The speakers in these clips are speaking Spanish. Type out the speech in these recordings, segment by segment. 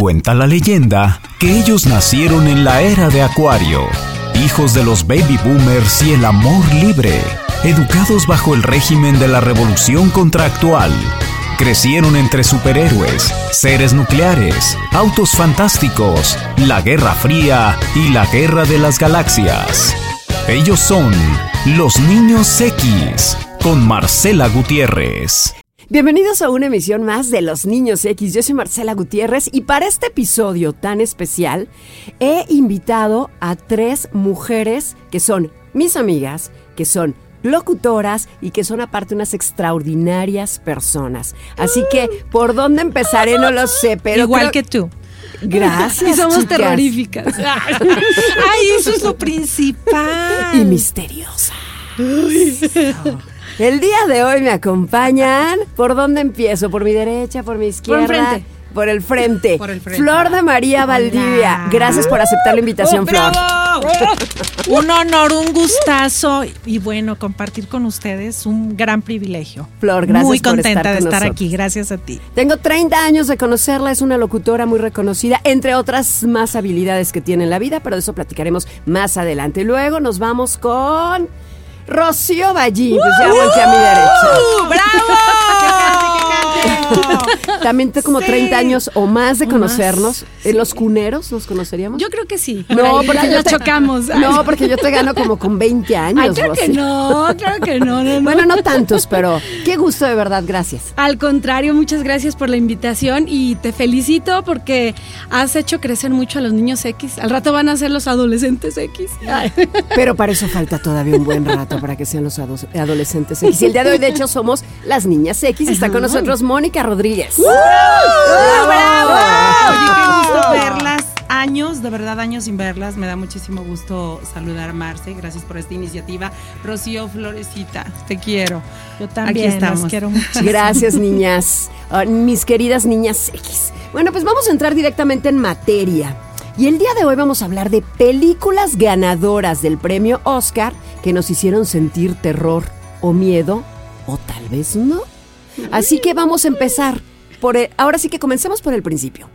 Cuenta la leyenda que ellos nacieron en la era de Acuario, hijos de los baby boomers y el amor libre, educados bajo el régimen de la revolución contractual. Crecieron entre superhéroes, seres nucleares, autos fantásticos, la Guerra Fría y la Guerra de las Galaxias. Ellos son los Niños X, con Marcela Gutiérrez. Bienvenidos a una emisión más de Los Niños X. Yo soy Marcela Gutiérrez y para este episodio tan especial he invitado a tres mujeres que son mis amigas, que son locutoras y que son aparte unas extraordinarias personas. Así que, ¿por dónde empezaré? No lo sé, pero... Igual que tú. Gracias. Y somos chicas. terroríficas. Ay, eso es lo principal. Y misteriosas. El día de hoy me acompañan. ¿Por dónde empiezo? ¿Por mi derecha? ¿Por mi izquierda? frente. Por el frente. Por el frente. Flor de María Valdivia. Gracias por aceptar la invitación, Flor. ¡Bravo! Un honor, un gustazo y bueno, compartir con ustedes un gran privilegio. Flor, gracias Muy por contenta estar de estar nosotros. aquí, gracias a ti. Tengo 30 años de conocerla, es una locutora muy reconocida, entre otras más habilidades que tiene en la vida, pero de eso platicaremos más adelante. Luego nos vamos con Rocío Ballín, pues ya volteé a mi derecha. ¡Bravo! También tengo como Sí. 30 años o más de conocernos. ¿En los cuneros nos conoceríamos? Yo creo que sí. no, porque nos te- chocamos. No, porque yo te gano como con 20 años. Ay, claro que no, claro que no, no, no. Bueno, no tantos, pero qué gusto de verdad, gracias. Al contrario, muchas gracias por la invitación y te felicito porque has hecho crecer mucho a los niños X. Al rato van a ser los adolescentes X. Ay. Pero para eso falta todavía un buen rato para que sean los ado- adolescentes X. Y el día de hoy, de hecho, somos las niñas X. Está con nosotros Mónica Rodríguez. ¡Bravo! Oye, qué gusto ¡Bravo! verlas. Años, de verdad, años sin verlas. Me da muchísimo gusto saludar a Marce. Gracias por esta iniciativa. Rocío Florecita, te quiero. Yo también Aquí estamos. las quiero mucho. Gracias, niñas. Ah, mis queridas niñas X. Bueno, pues vamos a entrar directamente en materia. Y el día de hoy vamos a hablar de películas ganadoras del premio Oscar que nos hicieron sentir terror o miedo, o tal vez no. Así que vamos a empezar por el- ahora sí que comencemos por el principio.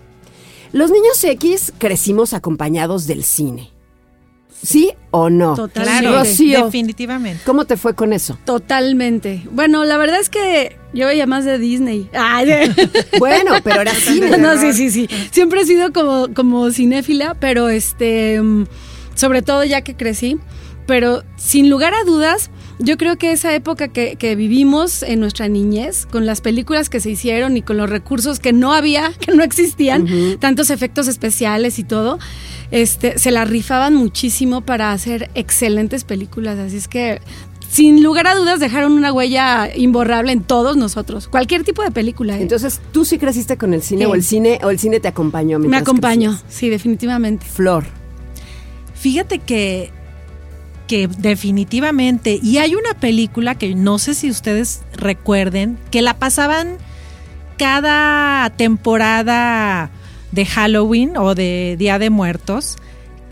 Los niños X crecimos acompañados del cine. ¿Sí o no? Totalmente. Claro, Rocío. definitivamente. ¿Cómo te fue con eso? Totalmente. Bueno, la verdad es que yo veía más de Disney. Ay, Bueno, pero era cine. no, sí, sí, sí. Siempre he sido como, como cinéfila, pero este, mm, sobre todo ya que crecí. Pero sin lugar a dudas, yo creo que esa época que, que vivimos en nuestra niñez, con las películas que se hicieron y con los recursos que no había, que no existían, tantos efectos especiales y todo, este, se la rifaban muchísimo para hacer excelentes películas. Así es que, sin lugar a dudas, dejaron una huella imborrable en todos nosotros. Cualquier tipo de película. ¿eh? Entonces, ¿tú sí creciste con el cine Sí. o el cine o el cine te acompañó? Me acompañó, sí, definitivamente. Flor. Fíjate que, que definitivamente, y hay una película que no sé si ustedes recuerden, que la pasaban cada temporada de Halloween o de Día de Muertos,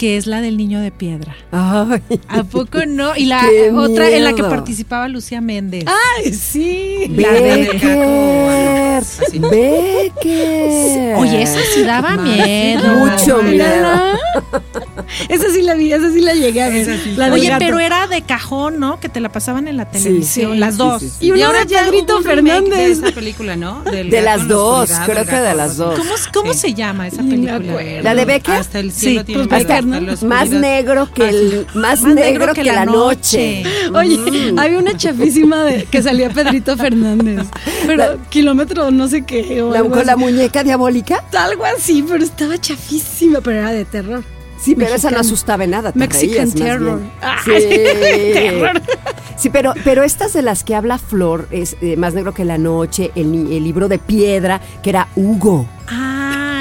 que es la del niño de piedra. Ay. ¿A poco no? Y la ¡Qué otra en la que participaba Lucía Méndez. ¡Ay, sí! La de- Becker. Becker. Oye, esa sí daba miedo. Mucho miedo. Esa sí la vi, esa sí la llegué a ver. Sí. La Oye, gato. pero era de cajón, ¿no? Que te la pasaban en la televisión, sí, las dos. sí, sí. Y ahora ya remake Fernández. De esa película, ¿no? Del De las dos, creo que de las dos. ¿Cómo, cómo Sí. se llama esa película? ¿La de Becker? Hasta el cielo Sí, tiene pues, la Más oscuridad. negro que el más, Más negro, que, la noche. Oye, Mm. había una chafísima de, que salía Pedrito Fernández. Pero kilómetro no sé qué. o La- algo con la muñeca diabólica. Algo así, pero estaba chafísima, pero era de terror. Sí, pero esa no asustaba en nada. Te Mexican reías Terror. Ah, Sí. terror. Sí, pero, pero estas de las que habla Flor, es eh, Más Negro que la Noche, el, el libro de piedra, que era Hugo. Ah,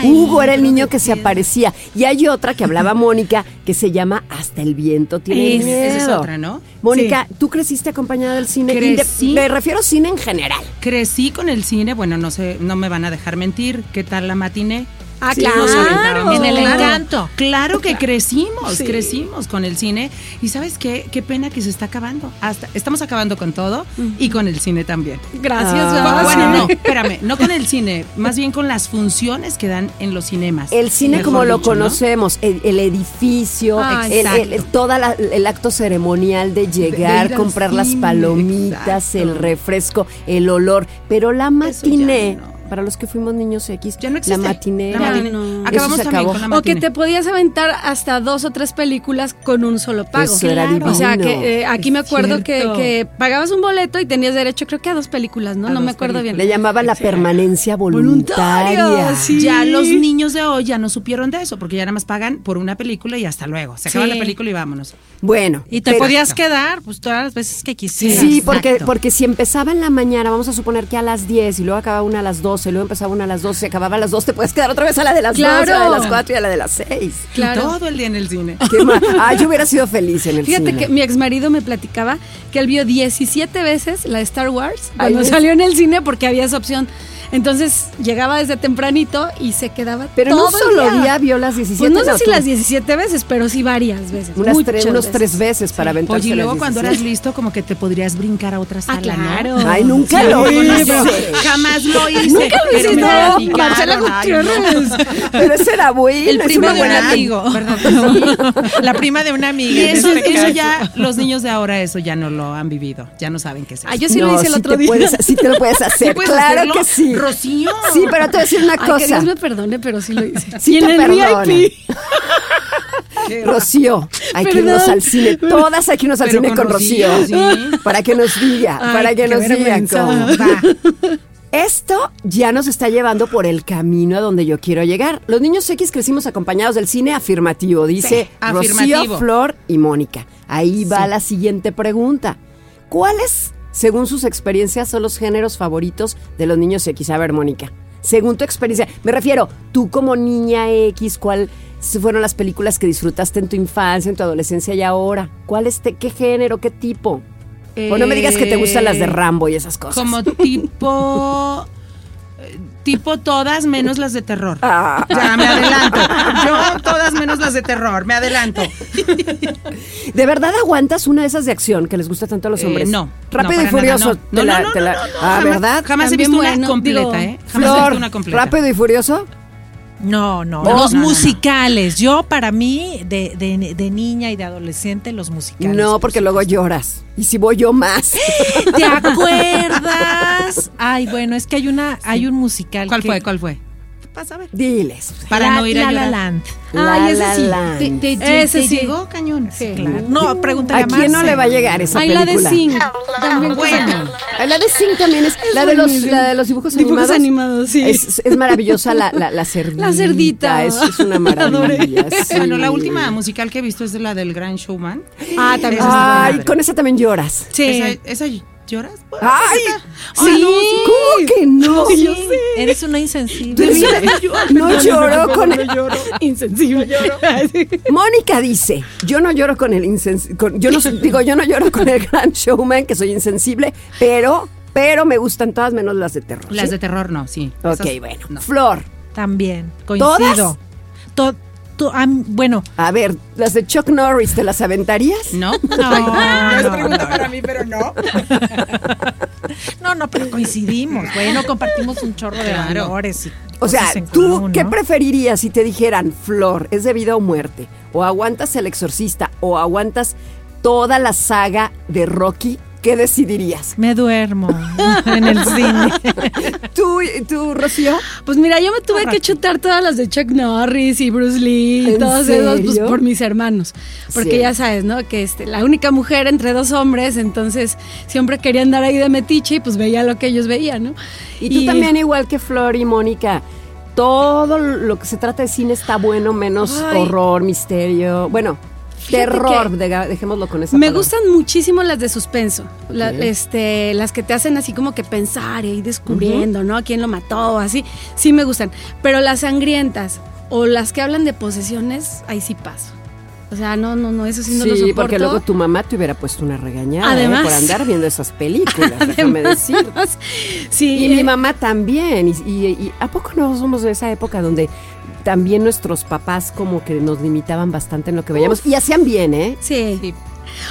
Hugo era el niño que se aparecía. Y hay otra que hablaba Mónica, que se llama Hasta el viento tiene Es- miedo. Esa es otra, ¿no? Mónica, ¿tú creciste acompañada del cine? Crecí. Me refiero a cine en general. Crecí con el cine, bueno, no sé, no me van a dejar mentir. ¿Qué tal la matiné? Ah, Sí, claro. nos aventábamos. En el encanto. Claro que crecimos, Sí. crecimos con el cine. Y sabes qué, qué pena que se está acabando. Hasta, estamos acabando con todo y con el cine también. Gracias, Ah. bueno, no, espérame, no con el cine, más bien con las funciones que dan en los cinemas. El cine como lo dicho, ¿no? conocemos, el, el edificio, Ah, el, el- toda la- el acto ceremonial de llegar, comprar las palomitas, exacto. el refresco, el olor, pero la Eso ya matiné, no. Para los que fuimos niños X, Ya no existe. la matiné, La era- matiné. no. Acabamos se acabó. con la O que te podías aventar hasta dos o tres películas con un solo pago. Eso era Claro. O sea, que eh, aquí me acuerdo que, pagabas un boleto y tenías derecho, creo que a dos películas, ¿no? A no me acuerdo bien. Le llamaban la permanencia Voluntaria, voluntaria. sí. Ya los niños de hoy ya no supieron de eso, porque ya nada más pagan por una película y hasta luego. Se acaba Sí. la película y vámonos. Bueno. Y te pero- podías quedar pues todas las veces que quisieras. Sí, porque, Exacto. porque si empezaba en la mañana, vamos a suponer que a las 10 y luego acababa una a las 12, y luego empezaba una a las 12, se acababa a las 2, te puedes quedar otra vez a la de las Claro. 2, a la de las 4 y a la de las 6. Claro. Y todo el día en el cine. Qué Ah, yo hubiera sido feliz en el Fíjate cine. que mi ex marido me platicaba que él vio 17 veces la Star Wars cuando salió en el cine porque había esa opción. Entonces llegaba desde tempranito y se quedaba Pero todo no el solo día vio las 17. Pues no sé si las 17 veces, pero sí varias veces. Unas muchas tres, unos veces. tres veces para aventarse Oye, y luego las cuando 17. eras listo, como que te podrías brincar a otra sala, claro. ¿no? Ay, nunca Sí, lo hice. Jamás lo hice. Nunca lo pero hiciste, me no, Marcela. Gutiérrez. Pero ese era bueno. El primo de un amigo. ¿Verdad que sí? La prima de una amiga. Y eso, este ya, los niños de ahora, eso ya no lo han vivido. Ya no saben qué es eso. Ah, yo sí No, lo hice el sí otro día. Puedes, sí te lo puedes hacer, ¿Sí puedes claro hacerlo? que sí. Rocío. Sí, pero te voy a decir una Ay, que cosa. Dios me perdone, pero sí lo hice. Sí y en te el perdona. VIP. Rocío, hay que irnos al cine. Todas hay que irnos al Pero cine con con Rocío. Rocío, sí. Para que nos diga, Ay, para que nos diga cómo. Va. Esto ya nos está llevando por el camino a donde yo quiero llegar. Los niños X crecimos acompañados del cine afirmativo, dice Sí, Rocío. Flor y Mónica. Ahí va la siguiente pregunta. ¿Cuáles, según sus experiencias, son los géneros favoritos de los niños X? A ver, Mónica, según tu experiencia, me refiero, tú como niña X, ¿cuál fueron las películas que disfrutaste en tu infancia, en tu adolescencia y ahora? ¿Cuál es te- qué género, qué tipo? O no me digas que te gustan las de Rambo y esas cosas. Como tipo. Tipo todas menos las de terror. Ah. Ya, me adelanto. Yo todas menos las de terror, me adelanto. ¿De verdad aguantas una de esas de acción que les gusta tanto a los Eh, hombres? no. Rápido no, y furioso. no. te No, la- no, no, te la- no, no, ah, jamás- ¿verdad? Jamás he visto una completa, digo, ¿eh? Jamás he Flor, visto una completa. rápido y furioso. No, no, No, los no, no, no. musicales. Yo, para mí, de, de- de niña y de adolescente, los musicales. No, porque luego lloras. Y si voy yo más. ¿Te acuerdas? Ay, bueno, es que hay una, hay un musical. ¿Cuál que- fue? ¿Cuál fue? Pasa a ver. Diles. Para La- no ir a La La llorar. Land. La Ay, ese La sí. Land. Te, te- te- Ese te sí. llegó cañón. Sí. Claro. No, pregúntale ¿A a quién no le va a llegar esa Ay, la película? de Sing. También Bueno. La de Sing también es. la, de los, la de los dibujos, Dibujos animados. animados, sí. Es, es maravillosa la, la, la cerdita. La cerdita. Es, es una La maravilla. sí. Bueno, la última musical que he visto es la del Gran Showman. Ah, también. Ay, con esa también lloras. Sí. ¿Esa, esa lloras? Ay, Sí. ¿cómo que no? yo sé. Eres una insensible. No lloró con el, Insensible. Mónica dice, yo no lloro con el insensible, yo no digo, yo no lloro con el gran showman, que soy insensible, pero, pero me gustan todas menos las de terror. Las de terror no, sí. Ok, Esas bueno. no. Flor, También, coincido. ¿Todas? To- to- am- bueno, a ver, las de Chuck Norris, ¿te las aventarías? ¿No? no, no, no, para mí, pero no. no, no, pero coincidimos. Bueno, compartimos un chorro de Claro. valores. y O sea, cosas en ¿tú común, qué ¿no? preferirías si te dijeran, Flor, es de vida o muerte? ¿O aguantas El Exorcista? ¿O aguantas toda la saga de Rocky? ¿Qué decidirías? Me duermo en el cine. ¿Tú, tú Rocío? Pues mira, yo me tuve que chutar todas las de Chuck Norris y Bruce Lee y ¿En todos esos pues, por mis hermanos. Porque Sí. ya sabes, ¿no? Que este, la única mujer entre dos hombres, entonces siempre quería andar ahí de metiche y pues veía lo que ellos veían, ¿no? Y tú también, igual que Flor y Mónica, todo lo que se trata de cine está bueno, menos Ay. horror, misterio. Bueno, terror, dega- dejémoslo con esa Me palabra. gustan muchísimo las de suspenso, la- este, las que te hacen así como que pensar y ir descubriendo, ¿no? ¿Quién lo mató? Así, sí me gustan. Pero las sangrientas o las que hablan de posesiones, ahí sí paso. O sea, no, no, no, eso sí no Sí, lo soporto. porque luego tu mamá te hubiera puesto una regañada ¿eh? Además. por andar viendo esas películas, déjame decir. Además, sí. Y mi eh, mamá también. Y, y- y ¿a poco no somos de esa época donde también nuestros papás como que nos limitaban bastante en lo que veíamos? Y hacían bien, ¿eh? Sí. Sí.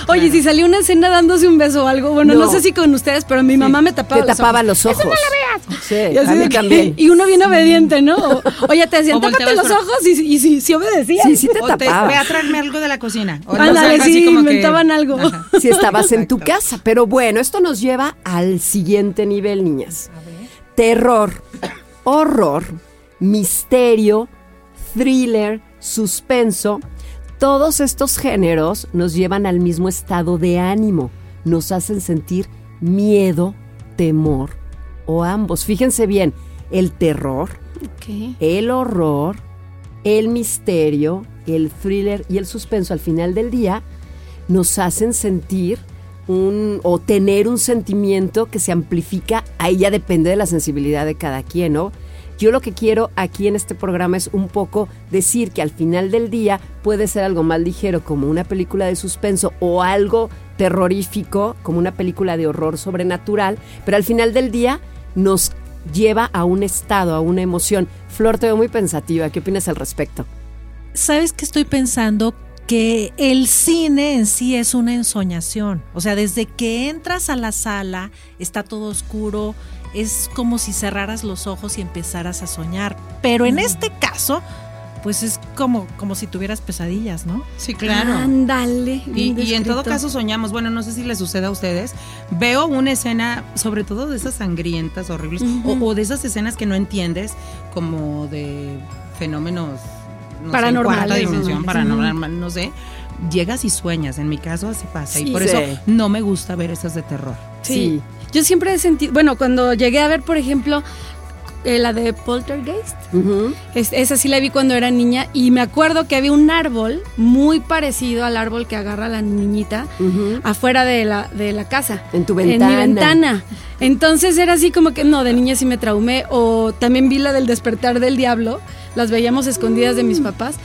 Oye, Claro. si salió una escena dándose un beso o algo, bueno, no, No. sé si con ustedes, pero mi mamá me tapaba Te los tapaba ojos. los ojos. Sí, Y, así a de mí que- también. y uno bien obediente, ¿no? O, oye, te decían, tápate los por- ojos y, y, sí- sí obedecías. Sí, sí te O te, tapaba. ve a traerme algo de la cocina. O, Ándale, sí, como que- inventaban algo. Ajá. si estabas en tu casa. Pero bueno, esto nos lleva al siguiente nivel, niñas. Terror, horror, misterio, thriller, suspenso. Todos estos géneros nos llevan al mismo estado de ánimo. Nos hacen sentir miedo, temor o ambos. Fíjense bien, el terror, el horror, el misterio, el thriller y el suspenso al final del día nos hacen sentir un o tener un sentimiento que se amplifica, ahí ya depende de la sensibilidad de cada quien, ¿no? Yo lo que quiero aquí en este programa es un poco decir que al final del día puede ser algo más ligero como una película de suspenso o algo terrorífico como una película de horror sobrenatural, pero al final del día nos lleva a un estado, a una emoción. Flor, te veo muy pensativa. ¿Qué opinas al respecto? ¿Sabes qué estoy pensando? Que el cine en sí es una ensoñación. O sea, desde que entras a la sala, está todo oscuro, es como si cerraras los ojos y empezaras a soñar. Pero en este caso, pues es como, como si tuvieras pesadillas, ¿no? Sí, claro. Ándale. Y, en todo caso soñamos, bueno, no sé si les sucede a ustedes, veo una escena, sobre todo de esas sangrientas, horribles, o- o, de esas escenas que no entiendes, como de fenómenos no sé, Paranormales, cuarta dimensión, paranormal, no sé, llegas y sueñas, en mi caso así pasa, y por Sí. eso no me gusta ver esas de terror. Sí. Yo siempre he sentido, bueno, cuando llegué a ver, por ejemplo, eh, la de Poltergeist, es- esa sí la vi cuando era niña y me acuerdo que había un árbol muy parecido al árbol que agarra la niñita afuera de la, de la casa. En tu En ventana. mi ventana. Entonces era así como que, no, de niña sí me traumé. O también vi la del despertar del diablo. Las veíamos escondidas de mis papás.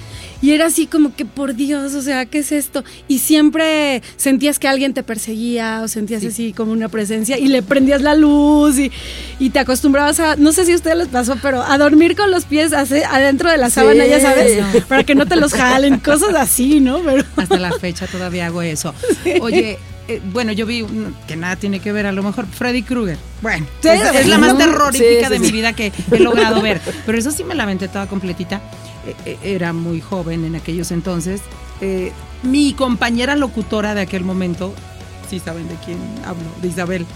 Y era así como que, por Dios, o sea, ¿qué es esto? Y siempre sentías que alguien te perseguía o sentías así como una presencia y le prendías la luz y, y te acostumbrabas a, no sé si a ustedes les pasó, pero a dormir con los pies adentro de la sábana, ya sabes, para que no te los jalen, cosas así, ¿no? Pero Hasta la fecha todavía hago eso. Oye, eh, bueno, yo vi que nada tiene que ver, a lo mejor Freddy Krueger. Bueno, es, es la más terrorífica de mi vida que he logrado ver. Pero eso sí me la aventé toda completita. Eh, eh, era muy joven en aquellos entonces. Eh, mi compañera locutora de aquel momento, sí saben de quién hablo, de Isabel.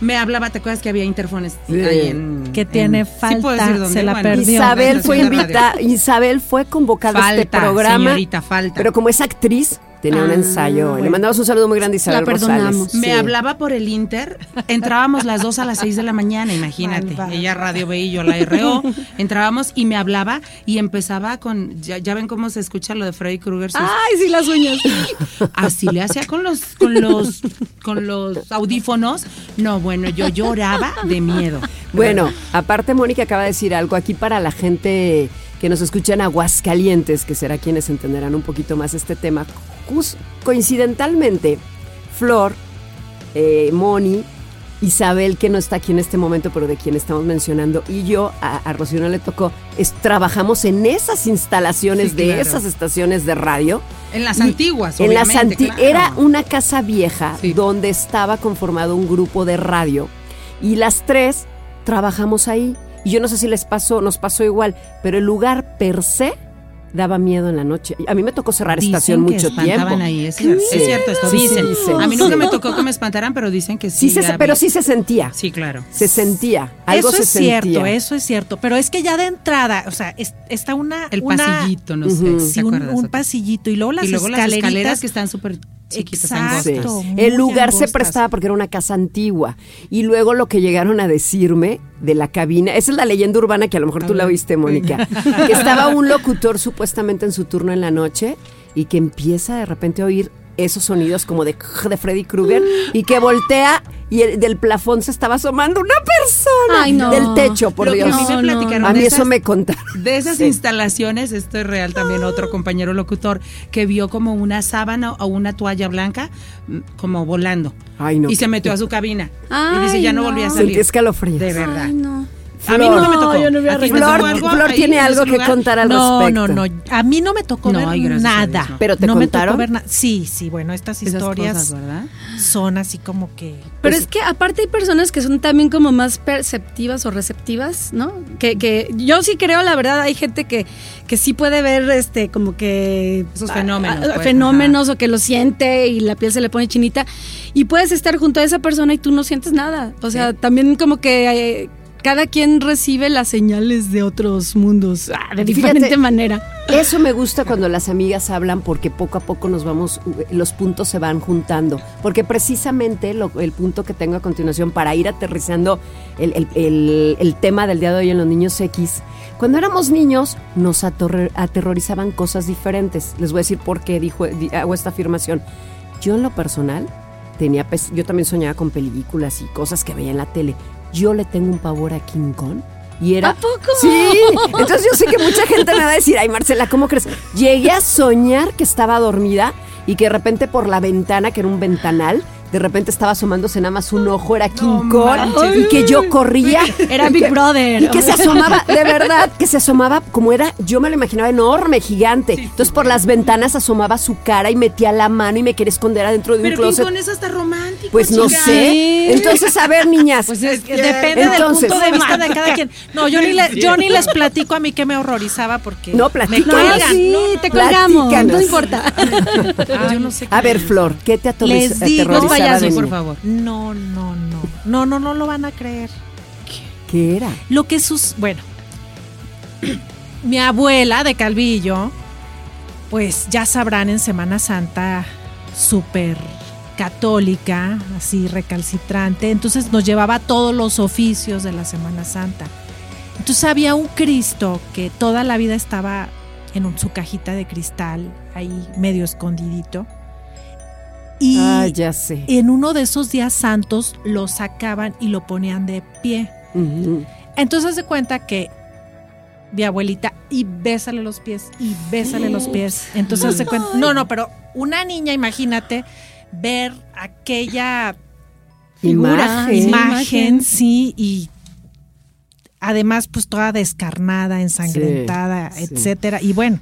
Me hablaba, ¿te acuerdas que había interfones Sí. ahí en. Que tiene en- ¿sí puedo falta, decir dónde? se la Bueno, perdió. Isabel fue invitada, Isabel fue convocada a este Falta, programa, señorita, falta. pero como es actriz, tenía un Ah, ensayo. Le mandamos un saludo muy grande a Isabel La perdonamos. Rosales. Me Sí. hablaba por el Inter, entrábamos las dos a las seis de la mañana, imagínate. Ella Radio B y yo la RO. Entrábamos y me hablaba y empezaba con, ya, ya ven cómo se escucha lo de Freddy Krueger. sus- Ay, sí, las uñas. Así le hacía con los, con los, con los audífonos. No, bueno, yo lloraba de miedo. Bueno, aparte Mónica acaba de decir algo aquí para la gente que nos escucha en Aguascalientes, que será quienes entenderán un poquito más este tema. Coincidentalmente, Flor, eh, Moni, Isabel, que no está aquí en este momento, pero de quien estamos mencionando, y yo, a, a Rocío no le tocó, es- trabajamos en esas instalaciones Sí, de claro. esas estaciones de radio. En las Y antiguas, En las obviamente, anti- claro. Era una casa vieja Sí. donde estaba conformado un grupo de radio y las tres trabajamos ahí. Y yo no sé si les pasó, nos pasó igual, pero el lugar per se daba miedo en la noche. A mí me tocó cerrar Dicen estación que mucho espantaban tiempo. ahí, es cierto, es cierto esto, Sí, dicen. sí. A mí nunca Sí. me tocó que me espantaran, pero dicen que sí. Sí, se- pero sí se sentía. Sí, claro. Se sentía. Algo eso se es cierto, eso es cierto. Pero es que ya de entrada, o sea, es- está una. El una- pasillito, no sé. Ujú. ¿te Sí, un, acuerdas? un pasillito. Y luego las y luego las escaleras que están súper chiquitas, Exacto. angostas. Sí. muy El lugar se prestaba porque era una casa antigua. Y luego lo que llegaron a decirme de la cabina, esa es la leyenda urbana que a lo mejor tú la oíste, Mónica, que estaba un locutor supuestamente en su turno en la noche y que empieza de repente a oír esos sonidos como de, de Freddy Krueger y que voltea y el- del plafón se estaba asomando una persona. Ay, no. Del techo, por Lo que Dios. a mí me No, A mí de eso esas- me contaron. De esas Sí. instalaciones, esto es real también, otro compañero locutor que vio como una sábana o una toalla blanca mm, como volando. Ay, no. Y se metió a su cabina. y Ay, dice, ya no, no. volví a Sentí salir. escalofríos. De verdad. Ay, no. A mí nunca me tocó. yo no hubiera ¿A Flor, algo Flor tiene en algo que contar al No, respecto. no, no. A mí no me tocó No, ver ay, nada. Dios, no. ¿Pero te no me tocó ver nada. Sí, sí, bueno, estas Esas historias son así como que. Pero Pues es que aparte hay personas que son también como más perceptivas o receptivas, ¿no? Que, que yo sí creo, la verdad, hay gente que, que sí puede ver este como que Esos fenómenos, a- a- pues, fenómenos o que lo siente y la piel se le pone chinita y puedes estar junto a esa persona y tú no sientes nada. O sea, también como que eh, cada quien recibe las señales de otros mundos ah, de Fíjate, diferente manera. Eso me gusta cuando las amigas hablan porque poco a poco nos vamos, los puntos se van juntando. Porque precisamente lo- el punto que tengo a continuación para ir aterrizando el, el- el- el tema del día de hoy en los niños X, cuando éramos niños nos atorre- aterrorizaban cosas diferentes. Les voy a decir por qué dijo, di- hago esta afirmación. Yo en lo personal tenía, yo también soñaba con películas y cosas que veía en la tele. Yo le tengo un pavor a King Kong. Y era, ¿A poco? Sí, entonces yo sé que mucha gente me va a decir, ay Marcela, ¿cómo crees? Llegué a soñar que estaba dormida y que de repente por la ventana, que era un ventanal, de repente estaba asomándose nada más un ojo, era King Kong, manches. y que yo corría. Era Big que- Brother. Y que se asomaba, de verdad, que se asomaba como era, yo me lo imaginaba enorme, gigante. Entonces por las ventanas asomaba su cara y metía la mano y me quería esconder adentro de un Pero King closet. Kong es hasta romántico. Pues no sé. Entonces, a ver, niñas. Pues es que que- depende Entonces- del punto de vista de cada quien. No, yo ni, le- yo ni les platico a mí que me horrorizaba porque. No, me platícanos. No, sí, No, no, te no. colgamos, no importa. Ay, yo no sé A ver, Flor, ¿qué te aterroriz- Por favor. No, no, no. No, no, no lo van a creer. ¿Qué era? Lo que sus. Bueno. mi abuela de Calvillo, pues ya sabrán en Semana Santa, súper católica, así recalcitrante. Entonces nos llevaba todos los oficios de la Semana Santa. Entonces había un Cristo que toda la vida estaba en un- su cajita de cristal, ahí medio escondidito. Y Ah, ya sé. en uno de esos días santos lo sacaban y lo ponían de pie. Ujú. Entonces se cuenta que mi abuelita y bésale los pies y bésale los pies. Entonces se cuenta, no, no, pero una niña, imagínate ver aquella Imagen. Sí, imagen, sí, y además pues toda descarnada, ensangrentada, Sí, sí. etcétera. Y bueno,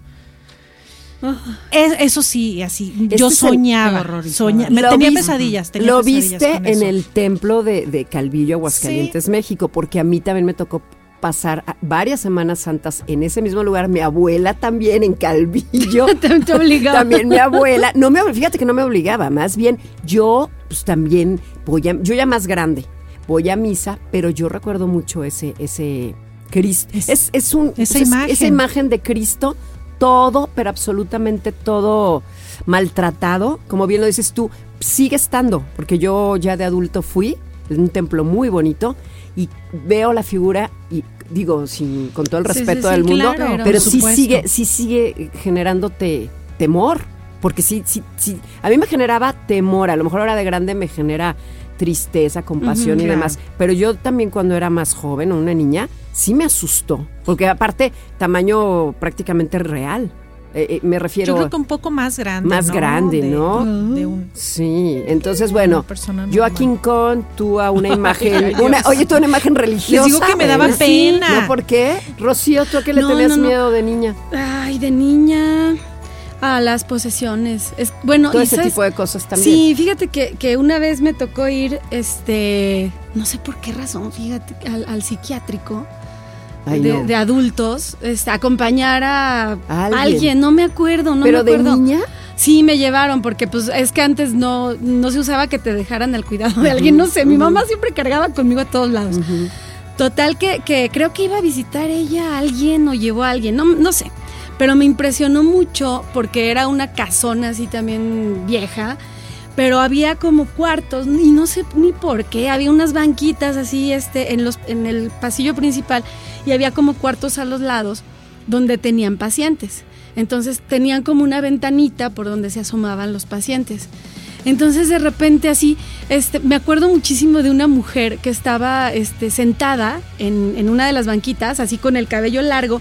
es- eso sí, así, Este yo soñaba, Qué horrorizada. soña- me tenía pesadillas, tenía Lo pesadillas viste en eso. el templo de, de Calvillo, Aguascalientes, México, porque a mí también me tocó pasar varias Semanas Santas en ese mismo lugar. Mi abuela también en Calvillo. Te, te obligaba. También mi abuela, no me, fíjate que no me obligaba, más bien yo pues también voy a, yo ya más grande, voy a misa, pero yo recuerdo mucho ese, ese Cristo. Es- Es, es un, esa pues, es- imagen. esa imagen de Cristo, todo, pero absolutamente todo maltratado, como bien lo dices tú, sigue estando, porque yo ya de adulto fui, en un templo muy bonito, y veo la figura y digo, sin, con todo el Sí, sí, respeto sí, del mundo, claro, pero sí supuesto. sigue, sí sigue generándote temor, porque sí, sí, sí, a mí me generaba temor, a lo mejor ahora de grande me genera tristeza, compasión y claro. demás, pero yo también cuando era más joven, una niña, sí me asustó, porque aparte tamaño prácticamente real, Eh, eh, me refiero... Yo creo que un poco más grande. Más ¿no? grande, De- ¿no? De un Sí, entonces bueno, yo a. King Kong, tú a una imagen, una, oye, tú a una imagen religiosa. Les digo que me daba ¿verdad? pena. ¿No por qué? Rocío, ¿tú a qué le No, tenías miedo de niña? Ay, de niña a las posesiones. Es, bueno, Todo y ese ¿sabes? tipo de cosas también. Sí, fíjate que, que una vez me tocó ir, este, no sé por qué razón, fíjate, al, al psiquiátrico Ay, de, no. de adultos, este, acompañar a ¿Alguien? alguien. no me acuerdo, no Pero me de acuerdo. niña, Sí, me llevaron, porque pues es que antes no, no se usaba que te dejaran al cuidado de alguien, no sé, mi mamá siempre cargaba conmigo a todos lados. Total que, que creo que iba a visitar ella a alguien o llevó a alguien, no, no sé. Pero me impresionó mucho porque era una casona así también vieja, pero había como cuartos y no sé ni por qué, había unas banquitas así este en los en el pasillo principal y había como cuartos a los lados donde tenían pacientes. Entonces tenían como una ventanita por donde se asomaban los pacientes. Entonces de repente así, este, me acuerdo muchísimo de una mujer que estaba este, sentada en, en una de las banquitas, así con el cabello largo,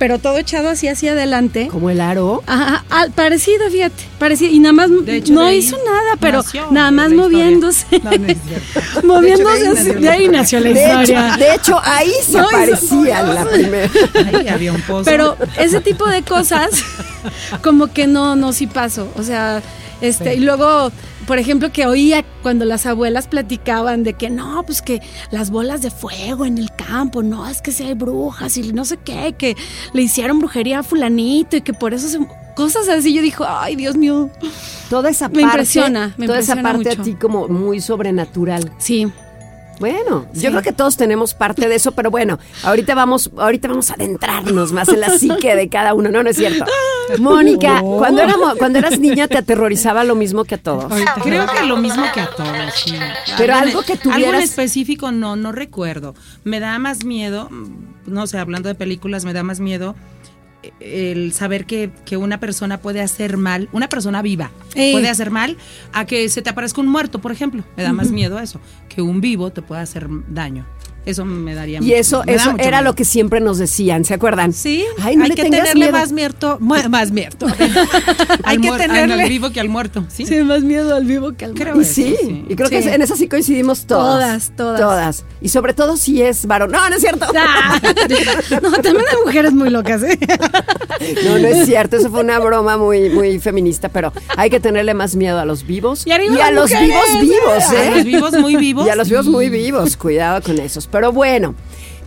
pero todo echado así hacia adelante. Como el aro. Ajá, al- parecido, fíjate, parecido. Y nada más De hecho, no hizo nada, pero nació nada más moviéndose. No, no es cierto. moviéndose De hecho, así, de de ahí nació la De hecho, historia. de hecho, ahí se No, parecía la primera. Ahí había un pozo. Pero ese tipo de cosas, como que no, no sí paso. O sea, este, y luego, por ejemplo, que oía cuando las abuelas platicaban de que no, pues que las bolas de fuego en el campo, no, es que si hay brujas y no sé qué, que le hicieron brujería a fulanito y que por eso se. Cosas así, yo dijo, ay, Dios mío. Toda esa Me parte. impresiona, me toda esa parte mucho. a ti como muy sobrenatural. Sí. Bueno, Sí. yo creo que todos tenemos parte de eso, pero bueno, ahorita vamos, ahorita vamos a adentrarnos más en la psique de cada uno. No, no es cierto. Mónica, cuando, éramos, cuando eras niña te aterrorizaba lo mismo que a todos. Creo que lo mismo que a todos, sí. Pero algo que Algo en tuvieras- específico no, no recuerdo. Me da más miedo, no sé, hablando de películas, me da más miedo el saber que, que una persona puede hacer mal, una persona viva Eh. puede hacer mal a que se te aparezca un muerto, por ejemplo. Me da más miedo eso, que un vivo te pueda hacer daño. Eso me daría Y eso, me da eso mucho era miedo. lo que siempre nos decían, ¿se acuerdan? Sí, Ay, no hay le que tenerle miedo. más mierto, mu- más mierto. hay Al que muer- al tenerle vivo que al muerto, ¿sí? Sí, más miedo al vivo que al Creo muerto. Y sí, Eso, sí. y creo que en eso sí coincidimos todos. Todas, todas. Todas. Y sobre todo si es varón. No, no es cierto. Ah, no, también hay mujeres muy locas, ¿eh? No, no es cierto. Eso fue una broma muy, muy feminista, pero hay que tenerle más miedo a los vivos Y a los mujeres, vivos vivos, A ¿eh? los vivos muy vivos. Y a los vivos muy vivos. Cuidado con esos. Pero bueno.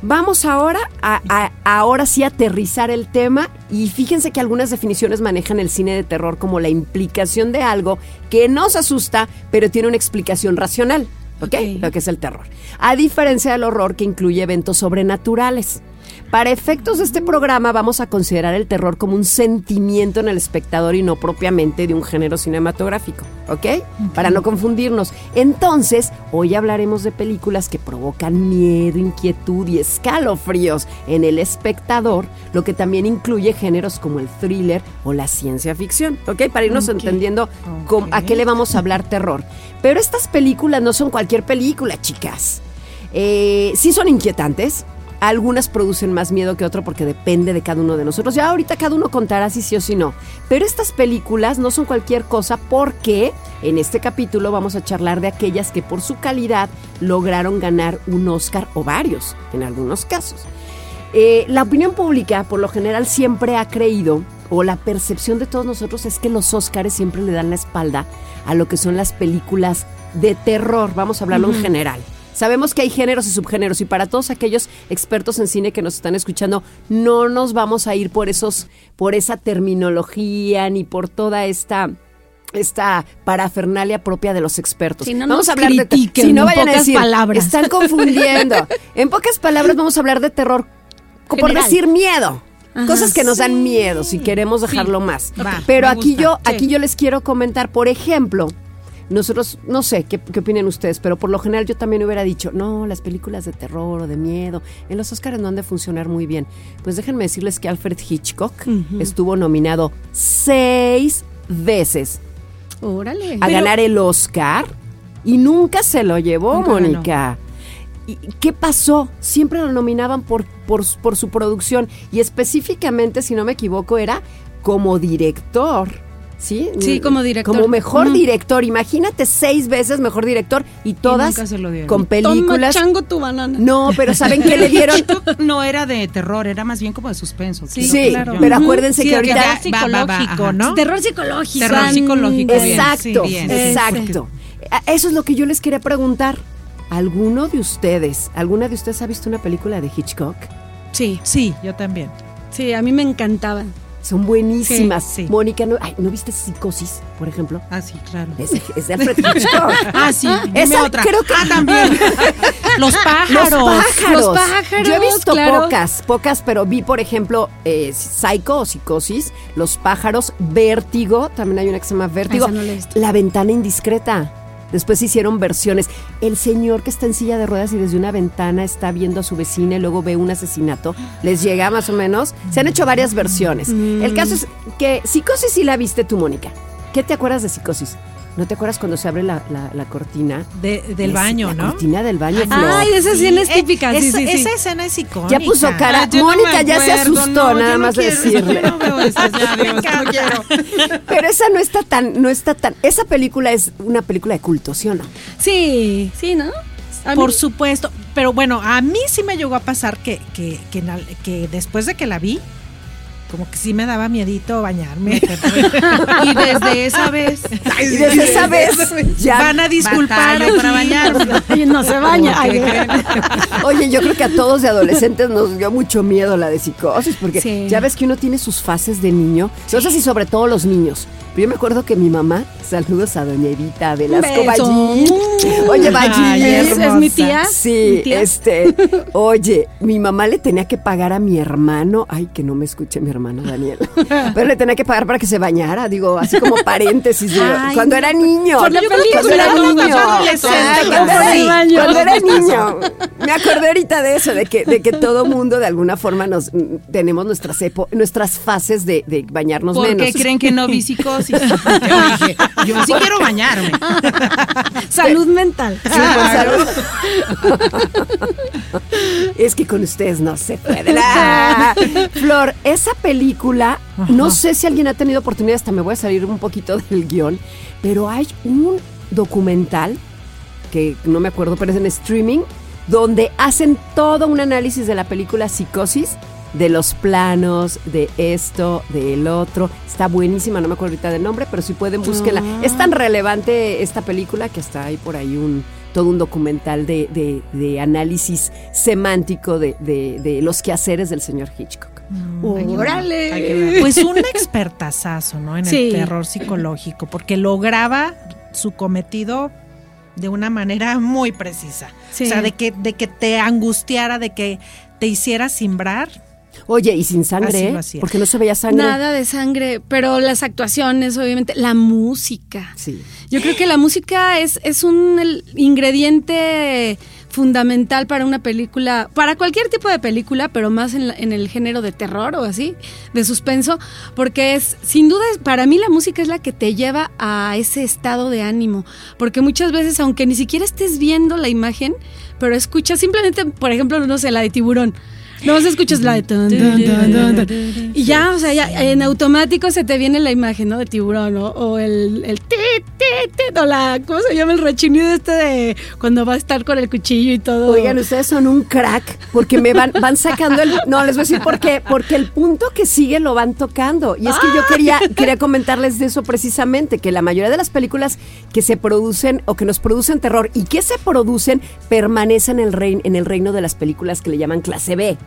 Vamos ahora a, a- ahora sí aterrizar el tema y fíjense que algunas definiciones manejan el cine de terror como la implicación de algo que nos asusta pero tiene una explicación racional, ¿ok? Ok. Lo que es el terror. A diferencia del horror que incluye eventos sobrenaturales. Para efectos de este programa vamos a considerar el terror como un sentimiento en el espectador y no propiamente de un género cinematográfico, ¿ok? Para no confundirnos. Entonces, hoy hablaremos de películas que provocan miedo, inquietud y escalofríos en el espectador, lo que también incluye géneros como el thriller o la ciencia ficción, ¿ok? Para irnos entendiendo a qué le vamos a hablar terror. Pero estas películas no son cualquier película, chicas. Eh, sí son inquietantes. Algunas producen más miedo que otro porque depende de cada uno de nosotros. Ya ahorita cada uno contará si sí o si no. Pero estas películas no son cualquier cosa porque en este capítulo vamos a charlar de aquellas que por su calidad lograron ganar un Oscar o varios, en algunos casos. Eh, la opinión pública, por lo general, siempre ha creído, o la percepción de todos nosotros es que los Oscars siempre le dan la espalda a lo que son las películas de terror. Vamos a hablarlo en general. Sabemos que hay géneros y subgéneros y para todos aquellos expertos en cine que nos están escuchando, no nos vamos a ir por esos, por esa terminología ni por toda esta esta parafernalia propia de los expertos. Si no vamos nos a hablar de critiquen, si no en vayan a decir, palabras. están confundiendo. en pocas palabras vamos a hablar de terror por decir miedo. Ajá. Cosas que nos dan miedo si queremos dejarlo más. Va, Pero aquí yo, aquí yo les quiero comentar, por ejemplo, nosotros, no sé qué, qué opinan ustedes, pero por lo general yo también hubiera dicho, no, las películas de terror o de miedo, en los Oscars no han de funcionar muy bien. Pues déjenme decirles que Alfred Hitchcock estuvo nominado seis veces Órale. a ganar el Oscar y nunca se lo llevó. Mónica. ¿Y qué pasó? Siempre lo nominaban por, por, por su producción y específicamente, si no me equivoco, era como director. ¿Sí? Sí, como director. Como mejor director. Imagínate seis veces mejor director y todas nunca se lo dieron. con Toma películas. chango tu banana. No, pero ¿saben qué le dieron? Hitchcock no era de terror, era más bien como de suspenso. Sí, que yo. pero acuérdense Sí, que ahorita... va, psicológico. ¿no? Terror psicológico. Terror psicológico, bien. Exacto, Sí, bien. exacto. Eso es lo que yo les quería preguntar. ¿Alguno de ustedes, alguna de ustedes ha visto una película de Hitchcock? Sí, Sí, yo también. sí, a mí me encantaban. Son buenísimas. Sí, sí. Mónica, ¿no, ay, ¿no viste Psicosis, por ejemplo? Ah, sí, claro. Es, de- es de Alfred Hitchcock. Ah, sí, Esa otra. creo que- Ah, también. Los Los pájaros. pájaros. Los pájaros, Yo he visto claro. pocas, pocas, pero vi, por ejemplo, eh, Psycho o Psicosis, Los pájaros, Vértigo, también hay una que se llama Vértigo. No. La ventana indiscreta. Después hicieron versiones. El señor que está en silla de ruedas y desde una ventana está viendo a su vecina y luego ve un asesinato. Les llega más o menos. Se han hecho varias versiones. El caso es que Psicosis sí la viste tú, Mónica. ¿Qué te acuerdas de Psicosis? ¿No te acuerdas cuando se abre la, la- la cortina? De- del Es baño, la ¿no? cortina del baño. Flor. Ay, esa escena es típica, sí, esa, sí, sí. esa escena es icónica. Ya puso cara. Ah, no Mónica ya se asustó, no, nada más de quiero, decirle. no veo esas, ya, Dios, no quiero. Pero esa no está tan, no está tan. Esa película es una película de culto, ¿sí o no? Sí, sí, ¿no? A Por mí- supuesto. Pero bueno, a mí sí me llegó a pasar que, que, que después de que la vi, como que sí me daba miedito bañarme. Y desde esa vez. Y desde esa vez ya. Van a disculpar para aquí. bañarme. Ay, no se baña. Ay, Oye, yo creo que a todos de adolescentes nos dio mucho miedo la de psicosis, porque Sí. ya ves que uno tiene sus fases de niño. No sé si sobre todo los niños. Pero yo me acuerdo que mi mamá, saludos a doña Evita Velasco. Ballín. Oye, Ballín. ¿Es, es mi tía? Sí, ¿Mi tía? este, oye, mi mamá le tenía que pagar a mi hermano, ay, que no me escuche mi hermano Daniel, pero le tenía que pagar para que se bañara, digo, así como paréntesis, digo, Ay, cuando era niño. por la cuando era niño. Cuando Ay, era cuando era niño. Me acordé ahorita de eso, de que, de que todo mundo de alguna forma nos mm, tenemos nuestras epo- nuestras fases de, de bañarnos ¿Por menos. qué creen que no vi psicosis? Yo dije, yo sí quiero bañarme. Salud mental. Sí, pues, salud. es que con ustedes no se puede. Ah. Flor, esa película, no sé si alguien ha tenido oportunidad, hasta me voy a salir un poquito del guion, pero hay un documental que no me acuerdo, pero es en streaming, donde hacen todo un análisis de la película Psicosis, de los planos, de esto, del otro. Está buenísima, no me acuerdo ahorita del nombre, pero si pueden búsquenla. Es tan relevante esta película que está ahí por ahí un todo un documental de, de- de análisis semántico de, de- de los quehaceres del señor Hitchcock. Que Órale. Pues un expertazazo, ¿no? En Sí. el terror psicológico, porque lograba su cometido de una manera muy precisa. Sí. O sea, de que, de que te angustiara, de que te hiciera simbrar. Oye, y sin Así sangre, lo ¿eh? hacía. porque no se veía sangre. Nada de sangre, pero las actuaciones, obviamente, la música. Sí. Yo creo que la música es, es un el- ingrediente fundamental para una película, para cualquier tipo de película, pero más en, la- en el género de terror o así, de suspenso, porque es, sin duda, es- para mí la música es la que te lleva a ese estado de ánimo, porque muchas veces, aunque ni siquiera estés viendo la imagen, pero escuchas simplemente, por ejemplo, no sé, la de tiburón. No escuchas la de tan, tan, tan, tan, tan. y ya, o sea, ya en automático se te viene la imagen, ¿no? De tiburón ¿no? o el el ti, ti, ti, o la ¿cómo se llama el rechinido este de cuando va a estar con el cuchillo y todo? Oigan, ustedes son un crack porque me van, van sacando el. No, les voy a decir por qué. Porque el punto que sigue lo van tocando. Y es que yo quería, quería comentarles de eso precisamente, que la mayoría de las películas que se producen o que nos producen terror y que se producen permanecen en el, rein- en el reino de las películas que le llaman clase B.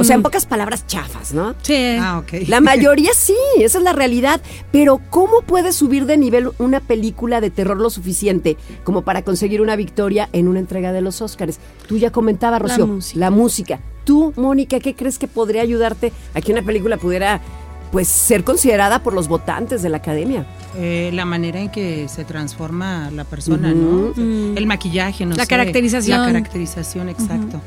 O sea, en pocas palabras, chafas, ¿no? Sí. Ah, ok. La mayoría sí, esa es la realidad. Pero ¿cómo puede subir de nivel una película de terror lo suficiente como para conseguir una victoria en una entrega de los Óscares? Tú ya comentabas, La Rocío, música. la música. Tú, Mónica, ¿qué crees que podría ayudarte a que una película pudiera pues ser considerada por los votantes de la academia? Eh, la manera en que se transforma la persona. ¿no? Mm. El maquillaje, no La sé. caracterización. La caracterización, exacto.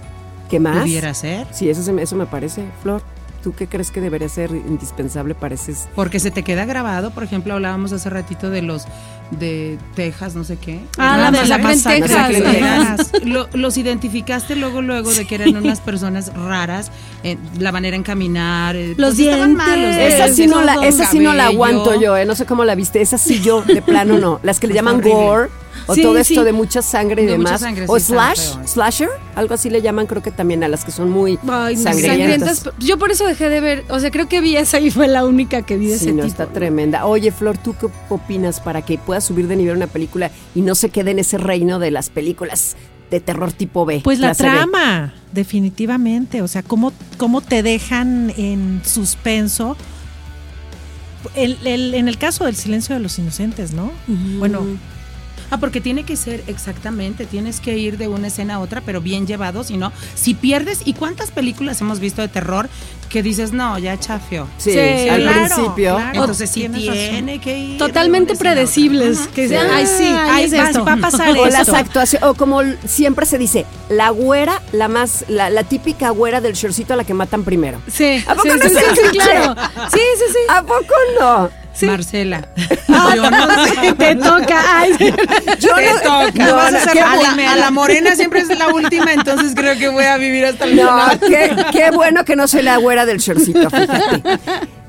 ¿Qué más? Pudiera ser. Sí, eso, se me- eso me parece, Flor. ¿Tú qué crees que debería ser indispensable para ese Porque se te queda grabado, por ejemplo, hablábamos hace ratito de los de Texas, no sé qué. Ah, la en Texas. Lo- los identificaste luego, luego de que eran unas personas raras, eh, la manera en caminar. eh, Los pues estaban dientes. malos, Esa sí, no la, esa sí no la aguanto yo, eh. No sé cómo la viste. Esa sí yo, de plano no. Las que le llaman gore. O Sí, todo esto sí. de mucha sangre y De mucha demás. sangre, o sí, slash, slasher, algo así le llaman, creo que también a las que son muy Ay, sangrientas. sangrientas. Yo por eso dejé de ver, o sea, creo que vi esa y fue la única que vi de Sí, ese no, tipo. está tremenda. Oye, Flor, ¿tú qué opinas para que pueda subir de nivel una película y no se quede en ese reino de las películas de terror tipo B? Pues la B? trama, definitivamente. O sea, cómo, cómo te dejan en suspenso. El- el- en el caso del silencio de los inocentes, ¿no? Bueno, Ah, porque tiene que ser exactamente, tienes que ir de una escena a otra, pero bien llevado, si no, si pierdes, ¿y cuántas películas hemos visto de terror que dices, no, ya chafio? Sí, Sí, al claro, principio. claro. Entonces sí tiene que ir. Totalmente predecibles. Que ay, sí, Ay, ay, es va- esto. va a pasar O las actuaciones, o como siempre se dice, la güera, la más, la, la típica güera del shortcito a la que matan primero. Sí, ¿A poco sí, no sí, se sí, escucha? sí, claro. Sí, sí, sí. ¿A poco no? Marcela. Ah, Yo no sé. Te toca. Ay, Yo Te no- toca. no, Vas a ser qué la, a la morena siempre es la última, entonces creo que voy a vivir hasta el No, final. qué, qué bueno que no soy la güera del shortcito, fíjate.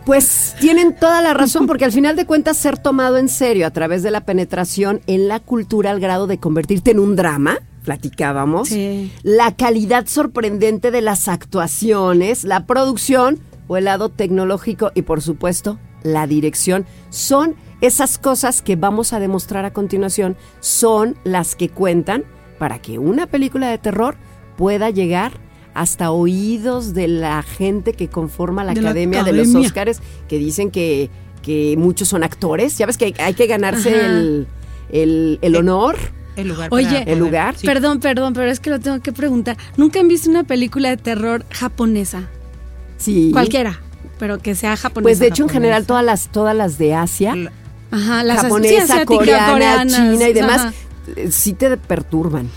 Pues tienen toda la razón, porque al final de cuentas ser tomado en serio a través de la penetración en la cultura al grado de convertirte en un drama, platicábamos, Sí. la calidad sorprendente de las actuaciones, la producción o el lado tecnológico y por supuesto la dirección son esas cosas que vamos a demostrar a continuación, son las que cuentan para que una película de terror pueda llegar hasta oídos de la gente que conforma la De la Academia de los. Óscares, que dicen que, que muchos son actores. Ya ves que hay que ganarse el, el- el honor. El lugar. Oye, ¿El lugar? sí. Perdón, perdón, pero es que lo tengo que preguntar. ¿Nunca han visto una película de terror japonesa? Sí. Cualquiera, pero que sea japonesa. Pues de hecho en general todas las todas las de Asia, La- Ajá, las japonesa, sí, asiática, coreana, coreanas, china y demás, ajá. eh, sí te perturban.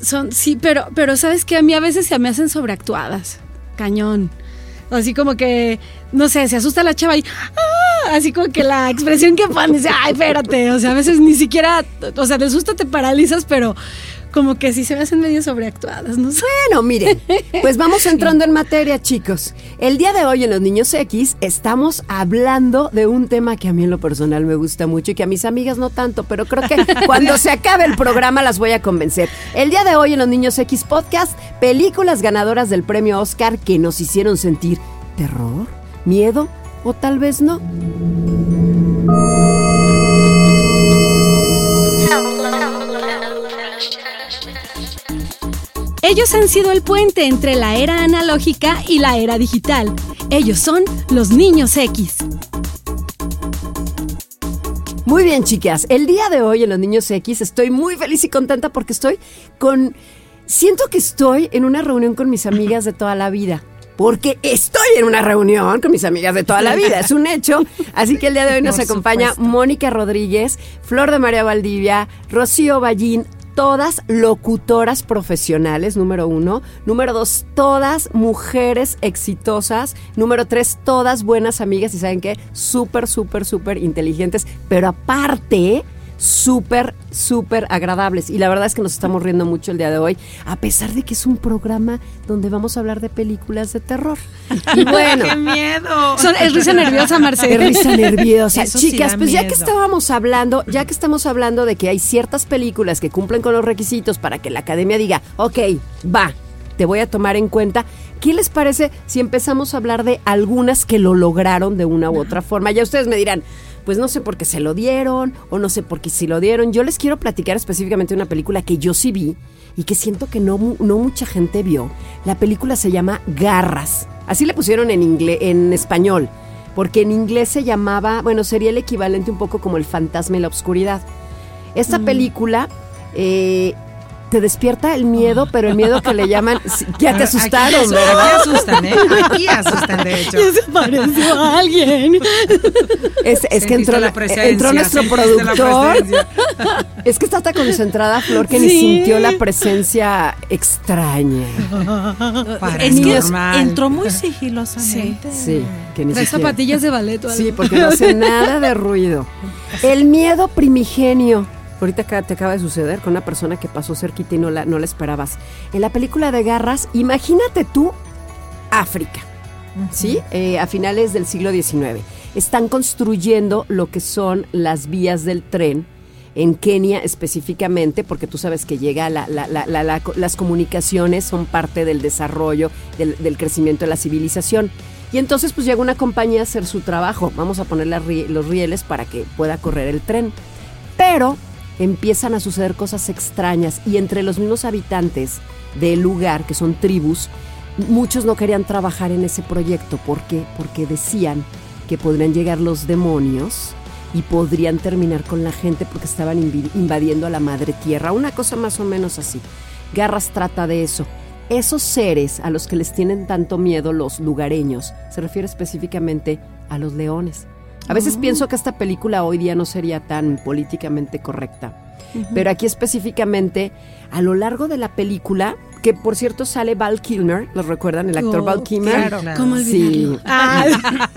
Son, sí, pero, pero sabes que a mí a veces se me hacen sobreactuadas. Cañón. Así como que, no sé, se asusta la chava y ¡ah! así como que la expresión que dice, ay, espérate. O sea, a veces ni siquiera, o sea, del susto te paralizas, pero como que sí se me hacen medio sobreactuadas, no. Bueno, miren, pues vamos entrando en materia, chicos. El día de hoy en Los Niños X estamos hablando de un tema que a mí en lo personal me gusta mucho y que a mis amigas no tanto, pero creo que cuando se acabe el programa las voy a convencer. El día de hoy en Los Niños X Podcast, películas ganadoras del premio Oscar que nos hicieron sentir terror, miedo o tal vez no. Ellos han sido el puente entre la era analógica y la era digital. Ellos son los niños X. Muy bien, chicas. El día de hoy en Los Niños X estoy muy feliz y contenta porque estoy con... Siento que estoy en una reunión con mis amigas de toda la vida. Porque estoy en una reunión con mis amigas de toda la vida, es un hecho. Así que el día de hoy nos Por acompaña supuesto. Mónica Rodríguez, Flor de María Valdivia, Rocío Ballín, todas locutoras profesionales, número uno. Número dos, todas mujeres exitosas. Número tres, todas buenas amigas y saben qué, súper, súper, súper inteligentes. Pero aparte, súper, súper agradables. Y la verdad es que nos estamos riendo mucho el día de hoy, a pesar de que es un programa donde vamos a hablar de películas de terror. Y bueno. ¡Qué miedo! Son- es risa nerviosa, Marcela. risa nerviosa. Eso Chicas, pues ya que estábamos hablando, ya que estamos hablando de que hay ciertas películas que cumplen con los requisitos para que la academia diga, ok, va, te voy a tomar en cuenta. ¿Qué les parece si empezamos a hablar de algunas que lo lograron de una u otra forma? Ya ustedes me dirán, pues no sé por qué se lo dieron o no sé por qué sí lo dieron. Yo les quiero platicar específicamente una película que yo sí vi y que siento que no, no mucha gente vio. La película se llama Garras. Así le pusieron en, inglés, en español. Porque en inglés se llamaba, bueno, sería el equivalente un poco como el fantasma y la oscuridad. Esta película eh, te despierta el miedo, pero el miedo que le llaman. sí, Ya te Aquí asustaron, asu- ¿verdad? Aquí asustan, ¿eh? Aquí asustan, de hecho. Ya se pareció a alguien. Es, es que entró, la presencia, entró nuestro la productor. Es que está tan concentrada, Flor, que ni Sí. sintió la presencia extraña. Es que normal. entró muy sigilosamente. Sí, que ni Trae siquiera. zapatillas de ballet o algo. Sí, porque no hace nada de ruido. El miedo primigenio. Ahorita te acaba de suceder con una persona que pasó cerquita y no la, no la esperabas. En la película de Garras, imagínate tú África, ¿sí? Eh, a finales del siglo XIX. Están construyendo lo que son las vías del tren en Kenia específicamente, porque tú sabes que llega la- la- la- la- la- las comunicaciones son parte del desarrollo, del, del crecimiento de la civilización. Y entonces pues llega una compañía a hacer su trabajo, vamos a poner las los rieles para que pueda correr el tren. Pero empiezan a suceder cosas extrañas y entre los mismos habitantes del lugar, que son tribus, muchos no querían trabajar en ese proyecto. ¿Por qué? Porque decían que podrían llegar los demonios y podrían terminar con la gente porque estaban invadiendo a la madre tierra. Una cosa más o menos así. Garras trata de eso. Esos seres a los que les tienen tanto miedo los lugareños, se refiere específicamente a los leones. A veces pienso que esta película hoy día no sería tan políticamente correcta. Pero aquí específicamente, a lo largo de la película, que por cierto sale Val Kilmer, ¿los recuerdan? El actor Oh, Val Kilmer. claro, claro. ¿Cómo Sí. olvidarlo? Ah,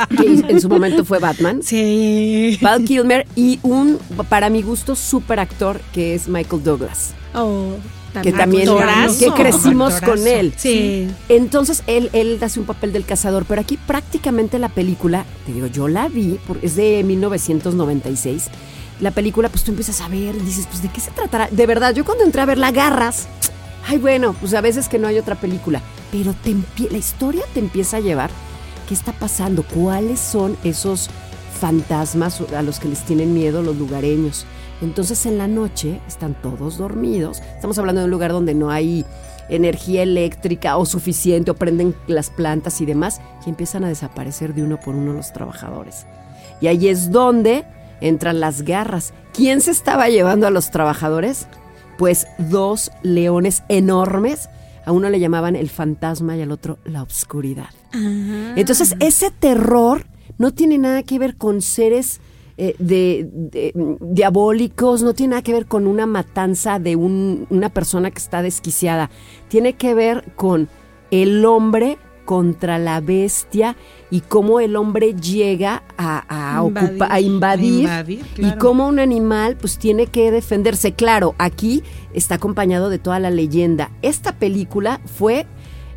que en su momento fue Batman. sí. Val Kilmer y un, para mi gusto, super actor que es Michael Douglas. Oh, Que también Actorazo. que crecimos Actorazo. con él. Sí. Entonces él, él hace un papel del cazador, pero aquí prácticamente la película, te digo, yo la vi, por- es de 1996. La película, pues tú empiezas a ver y dices, pues ¿de qué se tratará? De verdad, yo cuando entré a ver la agarras, ay bueno, pues a veces que no hay otra película, pero te la historia te empieza a llevar. ¿Qué está pasando? ¿Cuáles son esos fantasmas a los que les tienen miedo los lugareños? Entonces en la noche están todos dormidos. Estamos hablando de un lugar donde no hay energía eléctrica o suficiente o prenden las plantas y demás y empiezan a desaparecer de uno por uno los trabajadores. Y ahí es donde entran las garras. ¿Quién se estaba llevando a los trabajadores? Pues dos leones enormes. A uno le llamaban el fantasma y al otro la obscuridad. Entonces, ese terror no tiene nada que ver con seres eh, de, de- diabólicos, no tiene nada que ver con una matanza de un- una persona que está desquiciada. Tiene que ver con el hombre contra la bestia y cómo el hombre llega a, a Invadir. ocupa- a invadir, Invadir, y cómo un animal pues tiene que defenderse. Claro, aquí está acompañado de toda la leyenda. Esta película fue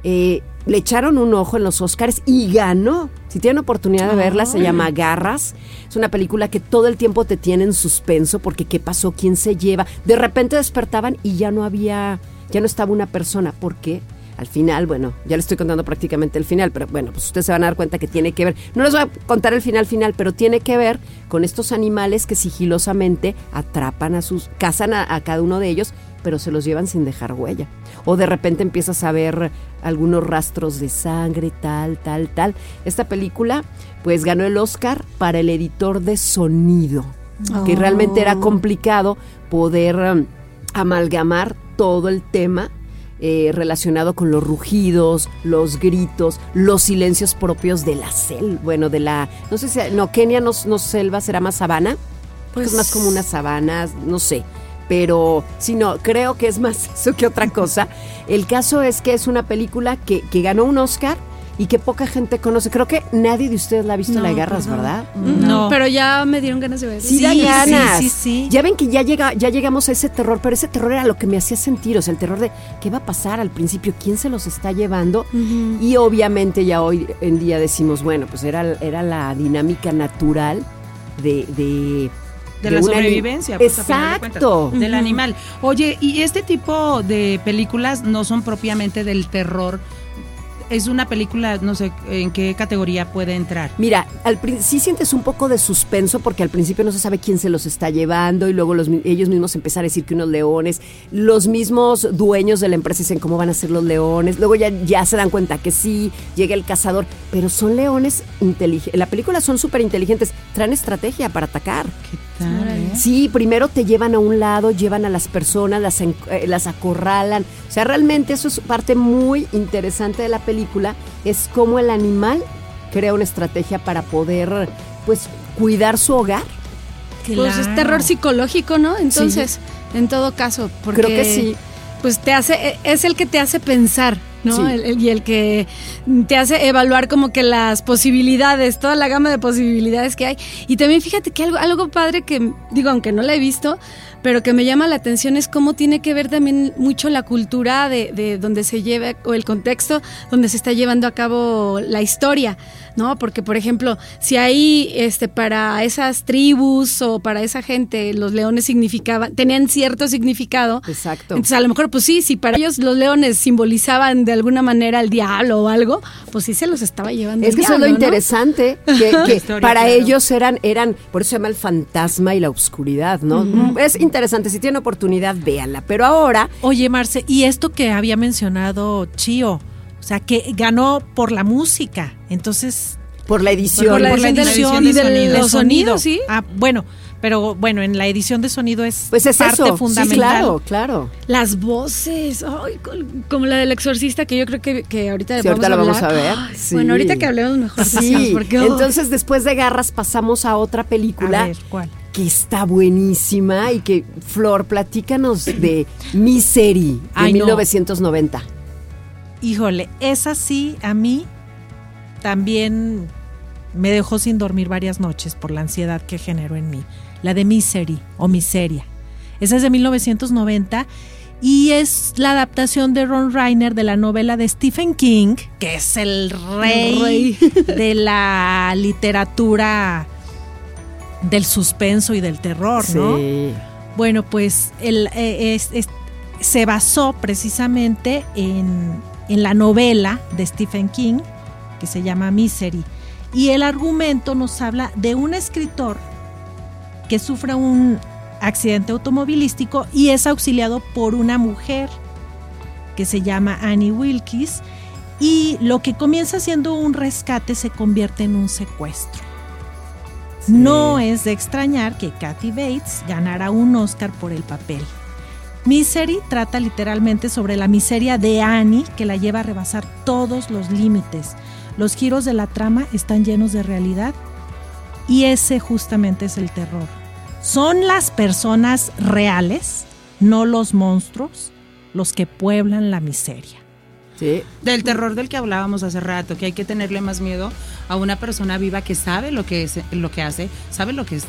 eh, le echaron un ojo en los Oscars y ganó. Si tienen oportunidad de verla, se llama Garras. Es una película que todo el tiempo te tiene en suspenso porque qué pasó, quién se lleva. De repente despertaban y ya no había, ya no estaba una persona. ¿Por qué? Al final, bueno, ya le estoy contando prácticamente el final, pero bueno, pues ustedes se van a dar cuenta que tiene que ver. No les voy a contar el final final, pero tiene que ver con estos animales que sigilosamente atrapan a sus, cazan a, a cada uno de ellos, pero se los llevan sin dejar huella. O de repente empiezas a ver algunos rastros de sangre, tal, tal, tal. Esta película, pues ganó el Oscar para el editor de sonido, que Oh. realmente era complicado poder um, amalgamar todo el tema eh, relacionado con los rugidos, los gritos, los silencios propios de la selva, bueno, de la, no sé si, no, Kenia no, no selva, será más sabana, pues es más como unas sabanas, no sé, pero si no, creo que es más eso que otra cosa. El caso es que es una película que, que ganó un Oscar y que poca gente conoce. Creo que nadie de ustedes la ha visto No, la de Garras. ¿verdad? No. Pero ya me dieron ganas de ver. Sí, Sí, da ganas. sí, sí, sí. Ya ven que ya llega, ya llegamos a ese terror, pero ese terror era lo que me hacía sentir, o sea, el terror de qué va a pasar al principio, quién se los está llevando. Y obviamente ya hoy en día decimos, bueno, pues era, era la dinámica natural de, de, de la un ani- sobrevivencia. pues, de Exacto. del animal. Oye, y este tipo de películas no son propiamente del terror. Es una película, no sé en qué categoría puede entrar. Mira, al sí sientes un poco de suspenso porque al principio no se sabe quién se los está llevando y luego los, ellos mismos empiezan a decir que unos leones, los mismos dueños de la empresa dicen cómo van a ser los leones, luego ya, ya se dan cuenta que sí, llega el cazador, pero son leones inteligentes, en la película son súper inteligentes, traen estrategia para atacar. ¿Qué tal, eh? Sí, primero te llevan a un lado, llevan a las personas, las, en- eh, las acorralan. O sea, realmente eso es parte muy interesante de la película, es cómo el animal crea una estrategia para poder, pues, cuidar su hogar. Pues es Claro. terror psicológico, ¿no? Entonces, en todo caso, porque Creo que sí. pues te hace, e- es el que te hace pensar, ¿no? Sí. El- el- y el que te hace evaluar como que las posibilidades, toda la gama de posibilidades que hay. Y también fíjate que algo, algo padre que, digo, aunque no la he visto, pero que me llama la atención es cómo tiene que ver también mucho la cultura de, de donde se lleva, o el contexto donde se está llevando a cabo la historia, ¿no? Porque, por ejemplo, si ahí, este, para esas tribus o para esa gente, los leones significaban, tenían cierto significado, Exacto. entonces a lo mejor, pues sí, si para ellos los leones simbolizaban de alguna manera al diablo o algo, pues sí se los estaba llevando. Es el que eso es lo interesante, que, que historia, para claro. ellos eran, eran, por eso se llama el fantasma y la oscuridad, ¿no? Mm, Es interesante, si tienen oportunidad, véanla. Pero ahora, Oye, Marce, y esto que había mencionado Chío, o sea, que ganó por la música. Entonces, por la edición, Por la por la edición del- edición y de de sonido. los sonidos, sí. Ah, bueno, Pero bueno, en la edición de sonido es Pues es parte eso. Sí, fundamental. claro, claro. Las voces, como la del exorcista, que yo creo que, que ahorita, Sí, ahorita a la vamos a ver. Ay, Sí. Bueno, ahorita que hablemos mejor. Sí, porque, oh, entonces después de Garras pasamos a otra A película ver, ¿cuál? que está buenísima y que, Flor, platícanos de Misery de Ay, no. 1990. Híjole, esa sí a mí también me dejó sin dormir varias noches por la ansiedad que generó en mí. La de Misery o Miseria. Esa es de 1990 y es la adaptación de Ron Reiner de la novela de Stephen King, que es el rey, de la literatura del suspenso y del terror, ¿no? Sí. Bueno, pues el, eh, es- es- se basó precisamente en, en la novela de Stephen King, que se llama Misery. Y el argumento nos habla de un escritor que sufre un accidente automovilístico y es auxiliado por una mujer que se llama Annie Wilkes. Y lo que comienza siendo un rescate se convierte en un secuestro. No es de extrañar que Kathy Bates ganara un Oscar por el papel. Misery trata literalmente sobre la miseria de Annie que la lleva a rebasar todos los límites. Los giros de la trama están llenos de realidad y ese justamente es el terror. Son las personas reales, no los monstruos, los que pueblan la miseria. Sí. Del terror del que hablábamos hace rato, que hay que tenerle más miedo a una persona viva que sabe lo que es, lo que hace, sabe lo que es,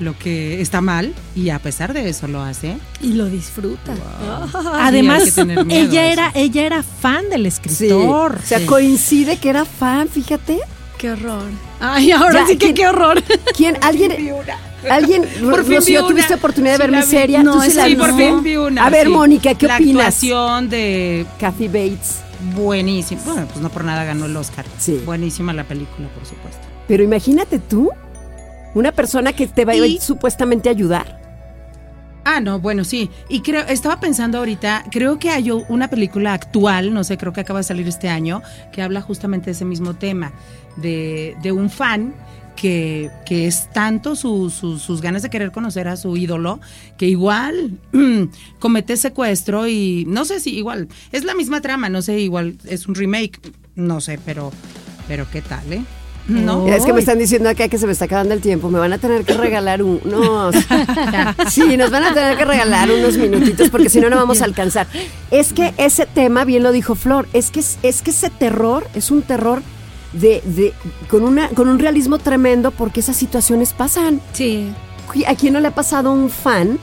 lo que está mal y a pesar de eso lo hace. Y lo disfruta. Ah, Además, ella era, ella era fan del Sí. escritor. O sea, Sí. coincide que era fan, fíjate. Qué horror. Ay, ahora Ya, sí que ¿quién- qué horror. ¿Quién? ¿Alguien? ¿Alguien? Por fin Rocío, vi ¿tuviste oportunidad de Sí ver la vi. Miseria? No, ¿Tú sí la Sí, no. por fin vi una. A ver, sí. Mónica, ¿qué la opinas? actuación de Kathy Bates. buenísima. Bueno, pues no por nada ganó el Oscar. Sí. Buenísima la película, por supuesto. Pero imagínate tú, una persona que te va a Y- supuestamente ayudar. Ah, no, bueno, sí. Y creo, estaba pensando ahorita, creo que hay una película actual, no sé, creo que acaba de salir este año, que habla justamente de ese mismo tema, de, de un fan que, que es tanto su- su- sus ganas de querer conocer a su ídolo, que igual comete secuestro y no sé si igual, es la misma trama, no sé, igual es un remake, no sé, pero, pero qué tal, ¿eh? ¿No? Es que me están diciendo acá que se me está acabando el tiempo. Me van a tener que regalar unos. Sí, nos van a tener que regalar unos minutitos porque si no, no vamos a alcanzar. Es que ese tema, bien lo dijo Flor, es que, es que ese terror es un terror de, de, con, una, con un realismo tremendo porque esas situaciones pasan. Sí. ¿A quién no le ha pasado un fan?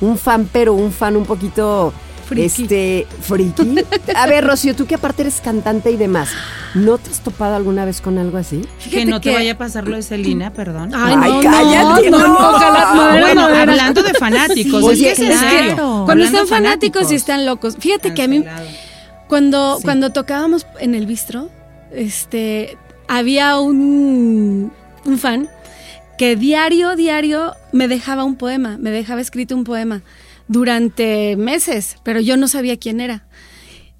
Un fan, pero un fan un poquito. Friki. Este, friki. A ver, Rocío, tú que aparte eres cantante y demás, ¿no te has topado alguna vez con algo así? que no te que- vaya a pasar lo de Celina, perdón. Ay, Ay, no, cállate, no, no, no. ojalá, no, era, bueno, no, era. hablando de fanáticos, Sí, es que oye, es en claro. serio. Cuando Hablando están fanáticos y están locos. Fíjate que a mí, cuando, Sí. cuando tocábamos en el bistro, este, había un, un fan que diario, diario me dejaba un poema, me dejaba escrito un poema durante meses, pero yo no sabía quién era.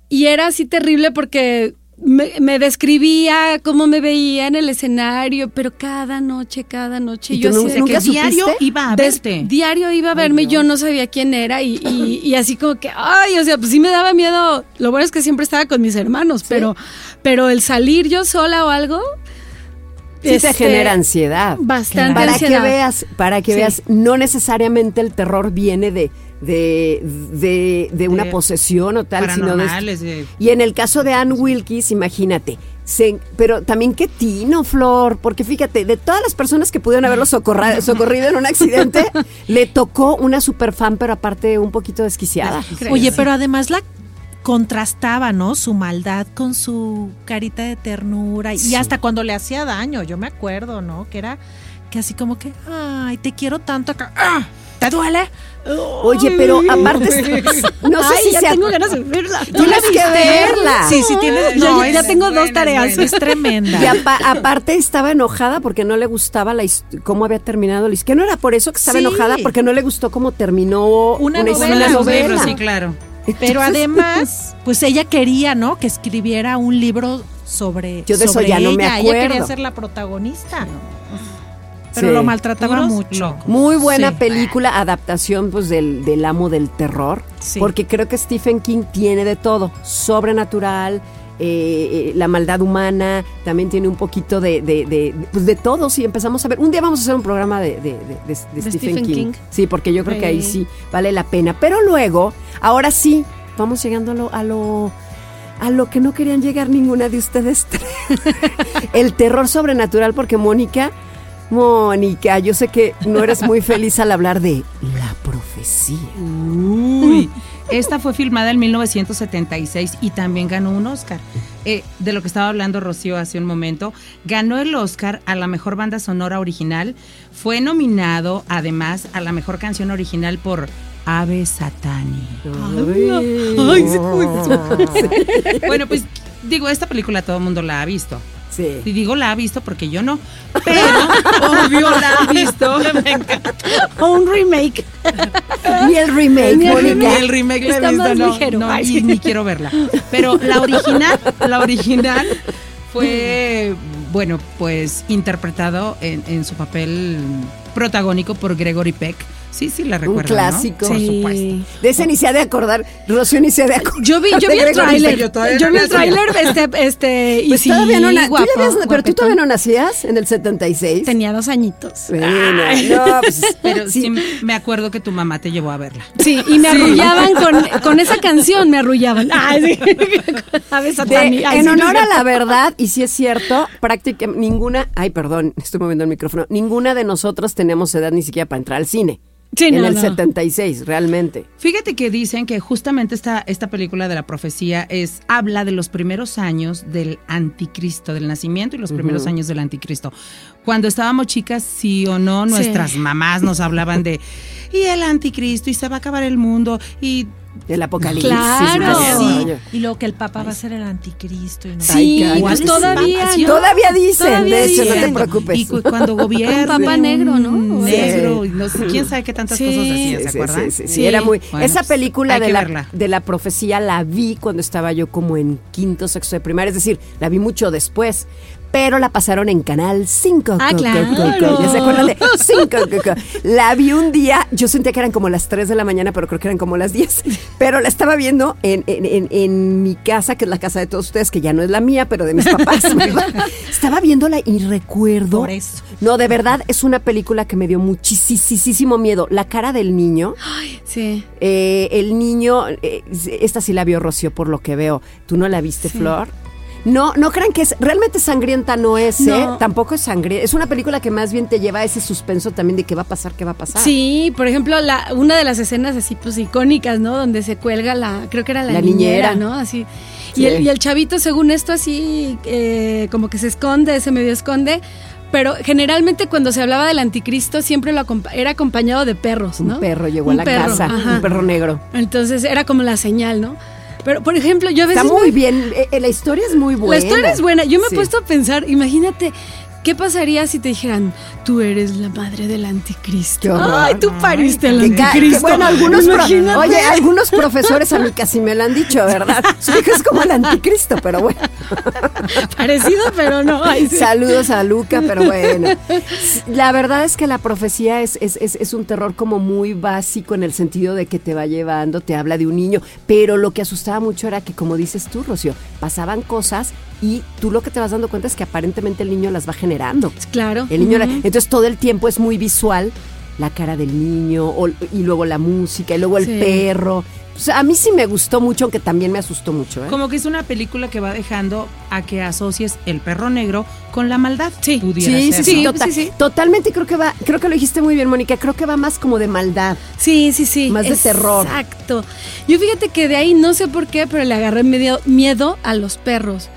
Y era así terrible porque me, me describía cómo me veía en el escenario, pero cada noche, cada noche. ¿Y yo nunca- de Que diario iba a Des- verte. Diario iba a verme, yo no sabía quién era y, y- y así como que, ay, o sea, pues sí me daba miedo. Lo bueno es que siempre estaba con mis hermanos, pero, pero el salir yo sola o algo... Sí te este, genera ansiedad. Bastante Para que veas, para que Sí. veas, no necesariamente el terror viene de, de, de, de una De posesión o tal, sino de, Y en el caso de Anne Wilkes, imagínate, se- pero también qué tino, Flor, porque fíjate, de todas las personas que pudieron haberlo socorra- socorrido en un accidente, le tocó una super fan, pero aparte un poquito desquiciada. Oye, pero además la contrastaba, ¿no? Su maldad con su carita de ternura y Sí. hasta cuando le hacía daño, yo me acuerdo, ¿no? Que era que así como que, ay, te quiero tanto acá. ¡Ah! ¿Te duele? Oye, pero aparte, no sé Ay, si ya tengo ganas de verla. Tienes que verla. Sí, sí, tienes. Ya- No, ya es, tengo dos tareas. es tremenda. Y apa- aparte estaba enojada porque no le gustaba la cómo había terminado la his- Que no era por eso que estaba Sí. enojada, porque no le gustó cómo terminó Una his- novela. Sus novela. libros, sí, claro. Pero además, pues ella quería, ¿no? Que escribiera un libro sobre. Yo de eso sobre ya no me ella. Ella quería acuerdo. ser la protagonista. Pero Sí. lo maltrataba Puros mucho. locos. Muy buena Sí. película, adaptación pues del, del amo del terror, Sí. porque creo que Stephen King tiene de todo, sobrenatural, eh, eh, la maldad humana, también tiene un poquito de, de, de, pues, de todo, si empezamos a ver, un día vamos a hacer un programa de, de- de- de- de Stephen, Stephen King. King. sí, porque yo creo que ahí Sí. vale la pena, pero luego, ahora sí, vamos llegando a lo... A lo a lo que no querían llegar ninguna de ustedes tres. El terror sobrenatural, porque Mónica, Mónica, yo sé que no eres muy feliz al hablar de la profecía. Uy, esta fue filmada en 1976 y también ganó un Oscar. Eh, de lo que estaba hablando Rocío hace un momento, ganó el Oscar a la mejor banda sonora original. Fue nominado además a la mejor canción original por Ave Satani. Ay, sí, Bueno, pues digo, esta película todo el mundo la ha visto. Sí. Y digo la ha visto porque yo no, pero obvio la ha visto. O un remake. Ni el remake, Ni el Mónica. Ni el remake la he visto, no, ligero. no, y ni quiero verla. Pero la original, la original fue, bueno, pues interpretado en, en su papel protagónico por Gregory Peck. Sí, sí, la Un recuerdo. clásico. Por Sí. supuesto. De ese ni se ha de acordar. Rocío ni se ha de acordar. Yo vi, yo vi el tráiler. Yo todavía Yo no vi el tráiler, este, este, y Pues sí, todavía no tú guapo, habías- pero tú todavía no nacías en el 76. Tenía dos añitos. Bueno, no, pues, Pero sí. sí. me acuerdo que tu mamá te llevó a verla. Sí, y me arrullaban con, con esa canción, me arrullaban. Ay, sí. A ver, De-. Ay, en sí, honor no a la verdad, y si es cierto, prácticamente ninguna, ay, perdón, estoy moviendo el micrófono, ninguna de nosotros tenemos edad ni siquiera para entrar al cine. Sí, en no, el no. 76, realmente. Fíjate que dicen que justamente esta, esta película de la profecía es habla de los primeros años del anticristo, del nacimiento y los primeros años del anticristo. Cuando estábamos chicas, sí o no, Sí. nuestras mamás nos hablaban de y el anticristo y se va a acabar el mundo y El apocalipsis. Claro. y Sí. luego que el Papa va a ser el anticristo. Y no sé Sí, Ay, pues todavía. ¿no? Todavía dicen, Todavía de hecho, no te preocupes. y cu- cuando gobierna Un papa negro, ¿no? Sí. negro y no sé, quién sabe qué tantas Sí. cosas decía, Sí, ¿se acuerdan? sí, sí, sí, Sí. era muy. Bueno, esa pues, película de la, de la profecía la vi cuando estaba yo como en quinto, sexto de primaria, es decir, la vi mucho después. Pero la pasaron en Canal 5. Ah, co- claro. co- co- ¿Ya se acuerdan de 5? co- co? La vi un día, yo sentía que eran como las 3 de la mañana, pero creo que eran como las 10. Pero la estaba viendo en, en- en- en mi casa, que es la casa de todos ustedes, que ya no es la mía, pero de mis papás. ¿verdad? Estaba viéndola y recuerdo. Por eso. No, de verdad, es una película que me dio muchísimo miedo. La cara del niño. Sí. Eh, el niño, eh, esta sí la vio Rocío por lo que veo. ¿Tú no la viste, Sí. Flor? No, no crean que es realmente sangrienta no es, ¿eh? No. Tampoco es sangrienta. Es una película que más bien te lleva a ese suspenso también de qué va a pasar, qué va a pasar. Sí, por ejemplo, la, una de las escenas así pues icónicas, ¿no? Donde se cuelga la, creo que era la, La niñera, niñera. ¿no? Así. Sí. Y, el, y el chavito, según esto, así eh, como que se esconde, se medio esconde. Pero generalmente cuando se hablaba del anticristo siempre lo acompa- era acompañado de perros, Un ¿no? perro llegó Un a la perro, casa, ajá. un perro negro. Entonces era como la señal, ¿no? Pero, por ejemplo, yo a veces... Está muy me- bien, eh, eh, la historia es muy buena. La historia es buena. Yo me Sí. he puesto a pensar, imagínate, ¿qué pasaría si te dijeran, tú eres la madre del anticristo? Ay, tú pariste que, anticristo. bueno, algunos, pro- oye, algunos profesores a mí casi me lo han dicho, ¿verdad? Su hijo es como el anticristo, pero bueno. Parecido, pero no. Ay, sí. Saludos a Luca, pero bueno. La verdad es que la profecía es, es, es, es un terror como muy básico en el sentido de que te va llevando, te habla de un niño, pero lo que asustaba mucho era que, como dices tú, Rocío, pasaban cosas y tú lo que te vas dando cuenta es que aparentemente el niño las va generando. Claro. El niño, entonces todo el tiempo es muy visual, la cara del niño o- y luego la música y luego el Sí. perro. O sea, a mí sí me gustó mucho, aunque también me asustó mucho. ¿eh? Como que es una película que va dejando a que asocies el perro negro con la maldad. Sí. Pudiera Sí, tota- sí, sí. totalmente creo que va, creo que lo dijiste muy bien, Mónica, creo que va más como de maldad. Sí, sí, sí. Más de terror. Exacto. Yo fíjate que de ahí no sé por qué, pero le agarré medio miedo a los perros.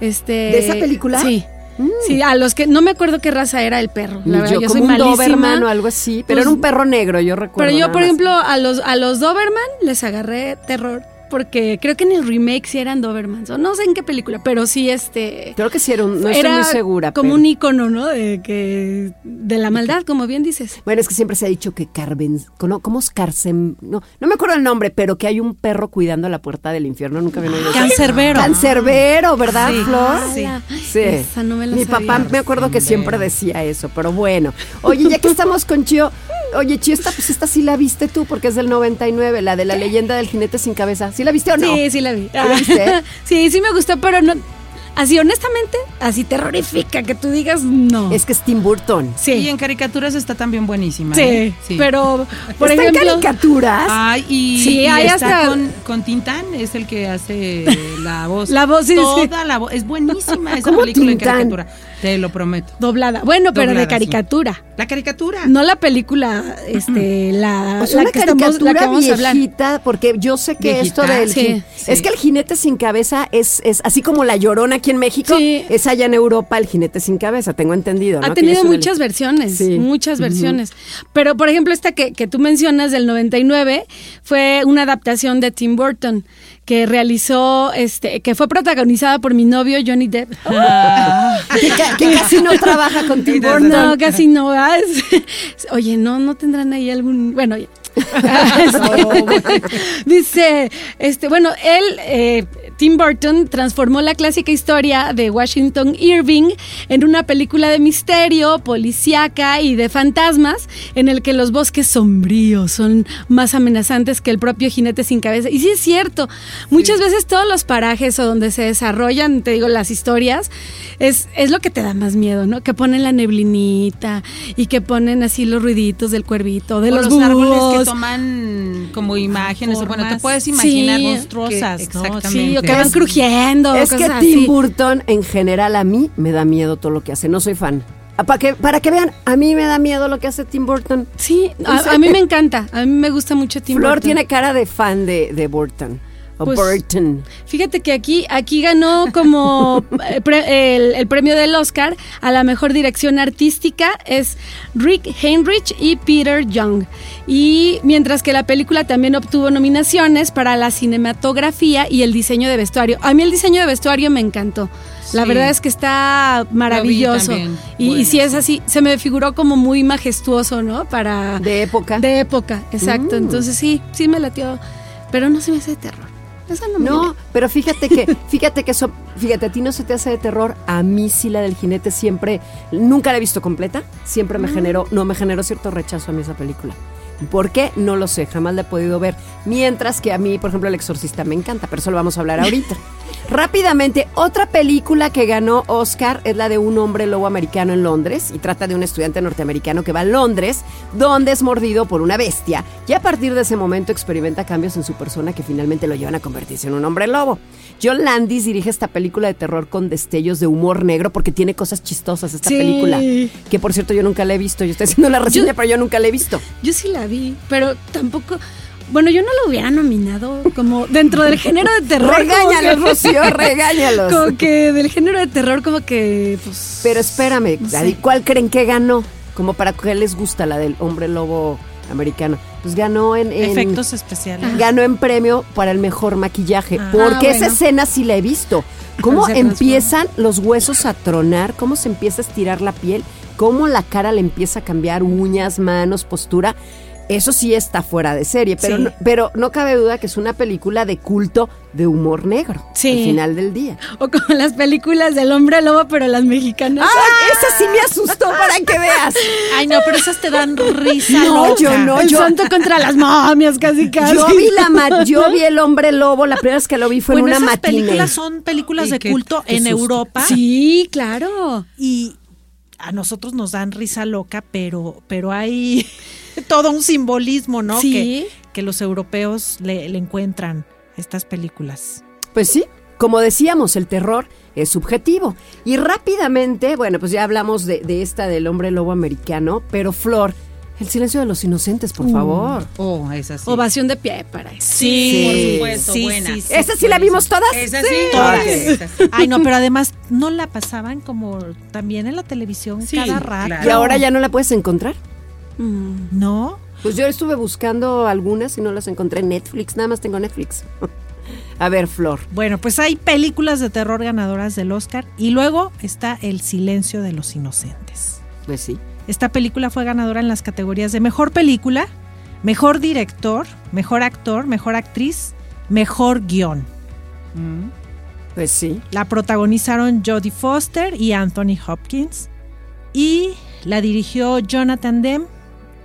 Este, ¿De esa película? Sí. Mm. Sí, a los que no me acuerdo qué raza era el perro. La verdad, yo, yo, como soy un malísima. Doberman o algo así, pero Pues- era un perro negro, yo recuerdo. Pero yo, por más. ejemplo, a los, a los Doberman les agarré terror porque creo que en el remake sí eran Dobermans, o no sé en qué película, pero sí este... Creo que sí era un, no estoy era muy segura. como pero- un icono, ¿no? De, que, de la maldad, como bien dices. Bueno, es que siempre se ha dicho que Carven, ¿cómo, cómo es Carcem? No, no me acuerdo el nombre, pero que hay un perro cuidando la puerta del infierno. Nunca había oído. Cancerbero. Cancerbero, ¿verdad, Sí, Flor? sí. Sí. Esa no me la Mi sabía. papá me acuerdo que siempre decía eso, pero bueno. Oye, ya que estamos con Chio, oye, Chio, esta, pues esta sí la viste tú, porque es del 99, la de la leyenda del jinete sin cabeza. ¿Sí la viste o no? Sí, sí la vi. la viste? sí, sí me gustó, pero no... Así, honestamente, así terrorífica que tú digas, no. Es que es Tim Burton. sí. Y en caricaturas está también buenísima. Sí, ¿eh? pero por ¿Está ejemplo, en caricaturas? Ay, y, Sí, y hay está hasta- con, con Tintán, es el que hace la voz. La voz, sí, sí. Toda la voz. Es buenísima esa ¿Cómo película Tintán? en caricatura. Te lo prometo. doblada. Bueno, pero de sí. caricatura. La caricatura. No la película, este, la, O sea, la una que estamos, la caricatura que vamos a hablar. viejita, porque yo sé que Viejita, esto del... sí, sí. Es que el jinete sin cabeza es, es así como la llorona aquí en México, Sí. es allá en Europa el jinete sin cabeza, tengo entendido. ¿no? Ha tenido muchas versiones, Sí. muchas versiones. Pero, por ejemplo, esta que, que tú mencionas del 99 fue una adaptación de Tim Burton que realizó, este, que fue protagonizada por mi novio Johnny Depp. que, ca- que casi no trabaja con Tim Burton. No, casi no. Oye, no, no tendrán ahí algún. Bueno. Este, dice, este, bueno, él, eh, Tim Burton, transformó la clásica historia de Washington Irving en una película de misterio, policíaca y de fantasmas, en el que los bosques sombríos son más amenazantes que el propio jinete sin cabeza. Y sí es cierto, muchas veces todos los parajes o donde se desarrollan, te digo, las historias, es, es lo que te da más miedo, ¿no? Que ponen la neblinita y que ponen así los ruiditos del cuervito, de O los, los árboles que toman como imágenes. o Bueno, te puedes imaginar Sí. monstruosas, Que- ¿no? exactamente. Sí, o que Es- van crujiendo. Es que Tim así. Burton, en general, a mí me da miedo todo lo que hace. No soy fan. Ah, Para que, para que vean, a mí me da miedo lo que hace Tim Burton. Sí, a, a mí me encanta. A mí me gusta mucho Tim Flor Burton. tiene cara de fan de, de Burton. Pues- Burton. Fíjate que aquí, aquí ganó como eh, pre- el, el premio del Oscar a la mejor dirección artística es Rick Heinrich y Peter Young. Y mientras que la película también obtuvo nominaciones para la cinematografía y el diseño de vestuario. A mí el diseño de vestuario me encantó. La Sí. verdad es que está maravilloso. Y, si es sí. así, se me figuró como muy majestuoso, ¿no? Para... De época. De época, exacto. Mm. Entonces sí, sí me latió. Pero no se me hace de terror. Esa no, pero fíjate que, fíjate que eso, fíjate, a ti no se te hace de terror, a mí sí la del jinete siempre, nunca la he visto completa, siempre me generó, no me generó cierto rechazo a mí esa película. ¿Por qué? No lo sé, jamás la he podido ver. Mientras que a mí, por ejemplo, El Exorcista me encanta, pero eso lo vamos a hablar ahorita. Rápidamente, otra película que ganó Oscar es la de un hombre lobo americano en Londres y trata de un estudiante norteamericano que va a Londres, donde es mordido por una bestia y a partir de ese momento experimenta cambios en su persona que finalmente lo llevan a convertirse en un hombre lobo. John Landis dirige esta película de terror con destellos de humor negro porque tiene cosas chistosas esta Sí. película. Que por cierto yo nunca la he visto. Yo estoy haciendo la reseña, Yo- pero yo nunca la he visto. Yo sí la vi, pero tampoco. Bueno, yo no lo hubiera nominado como dentro del género de terror. que- Rocío, regáñalos. Como que del género de terror, como que. Pues, Pero espérame, No sé. ¿cuál creen que ganó? Como para que les gusta la del hombre lobo americano. Pues ganó en, en- Efectos especiales. ganó en premio para el mejor maquillaje. Ah. porque Ah, esa escena sí la he visto. Cómo empiezan los huesos a tronar, cómo se empieza a estirar la piel, cómo la cara le empieza a cambiar, uñas, manos, postura. Eso sí está fuera de serie, pero, Sí. no, pero no cabe duda que es una película de culto de humor negro. Sí. Al final del día. O como las películas del hombre lobo, pero las mexicanas. ¡Ah! Esa sí me asustó para que veas. Ay, no, pero esas te dan risa. No, loca. yo no, el yo- santo contra las momias, casi casi. Yo vi la ma- yo vi el hombre lobo, la primera vez que lo vi fue bueno, en una esas matiné. películas son películas de culto qué en. Europa Sí, claro. y a nosotros nos dan risa loca, pero, pero hay todo un simbolismo, ¿no? Sí. Que, que los europeos le, le encuentran a estas películas. Pues sí, como decíamos, el terror es subjetivo. Y rápidamente, bueno, pues ya hablamos de, de esta del hombre lobo americano, pero Flor, el silencio de los inocentes, por favor. Oh, esa sí. Ovación de pie para eso. Sí, por supuesto, sí, buena. sí, sí. ¿Esa sí la vimos todas? Esa sí. Todas. sí. Ay, no, pero además no la pasaban como también en la televisión Sí, cada rato. claro. Y ahora ya no la puedes encontrar. Mm. ¿No? Pues yo estuve buscando algunas y no las encontré en Netflix, nada más tengo Netflix. A ver, Flor. Bueno, pues hay películas de terror ganadoras del Oscar y luego está El silencio de los inocentes. Pues sí. Esta película fue ganadora en las categorías de mejor película, mejor director, mejor actor, mejor actriz, mejor guion. Mm. Pues sí. La protagonizaron Jodie Foster y Anthony Hopkins y la dirigió Jonathan Demme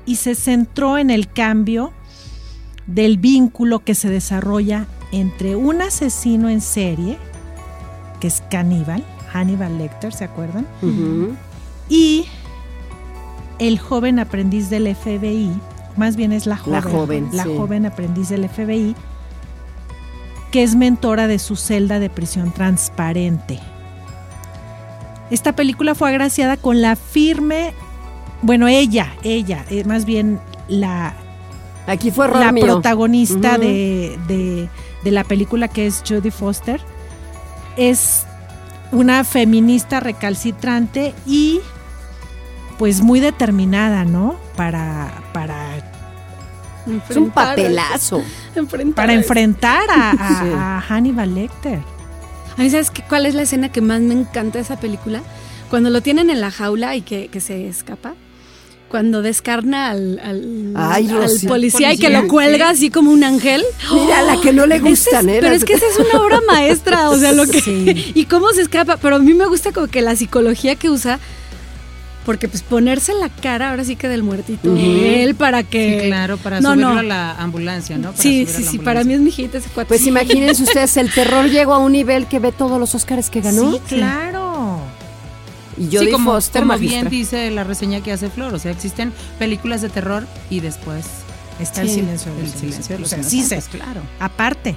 y se centró en el cambio del vínculo que se desarrolla entre un asesino en serie, que es caníbal, Hannibal Lecter, ¿se acuerdan? Y el joven aprendiz del FBI, más bien es la joven, La joven, la sí. joven aprendiz del FBI, que es mentora de su celda de prisión transparente. Esta película fue agraciada con la firme, bueno, ella, ella, eh, más bien la, Aquí fue la mío. protagonista de, de- de la película que es Jodie Foster es una feminista recalcitrante y pues muy determinada, ¿no? Para, para, Es un papelazo. Enfrentar para a- enfrentar a, a- Sí. a Hannibal Lecter. A mí, ¿sabes qué? cuál es la escena que más me encanta de esa película? Cuando lo tienen en la jaula y que, que se escapa. Cuando descarna al, al, Ay, al policía, y que lo cuelga sí. así como un ángel. Mira, la que no le gustan, es- ¿eh? Pero es que esa es una obra maestra, o sea, lo que... Sí. Y cómo se escapa, pero a mí me gusta como que la psicología que usa, porque pues ponerse la cara ahora sí que del muertito de él para que... Sí, claro, para No, subirlo no. a la ambulancia, ¿no? Para Sí, sí, sí, para mí es mi hijita ese cuate. Pues imagínense ustedes, el terror llegó a un nivel que ve todos los Oscars que ganó. Sí, claro. Y Sí, Jodie como, Foster, como bien dice la reseña que hace Flor, o sea, existen películas de terror y después Está el Sí. silencio de el los silencio de los inocentes. Sí claro. aparte.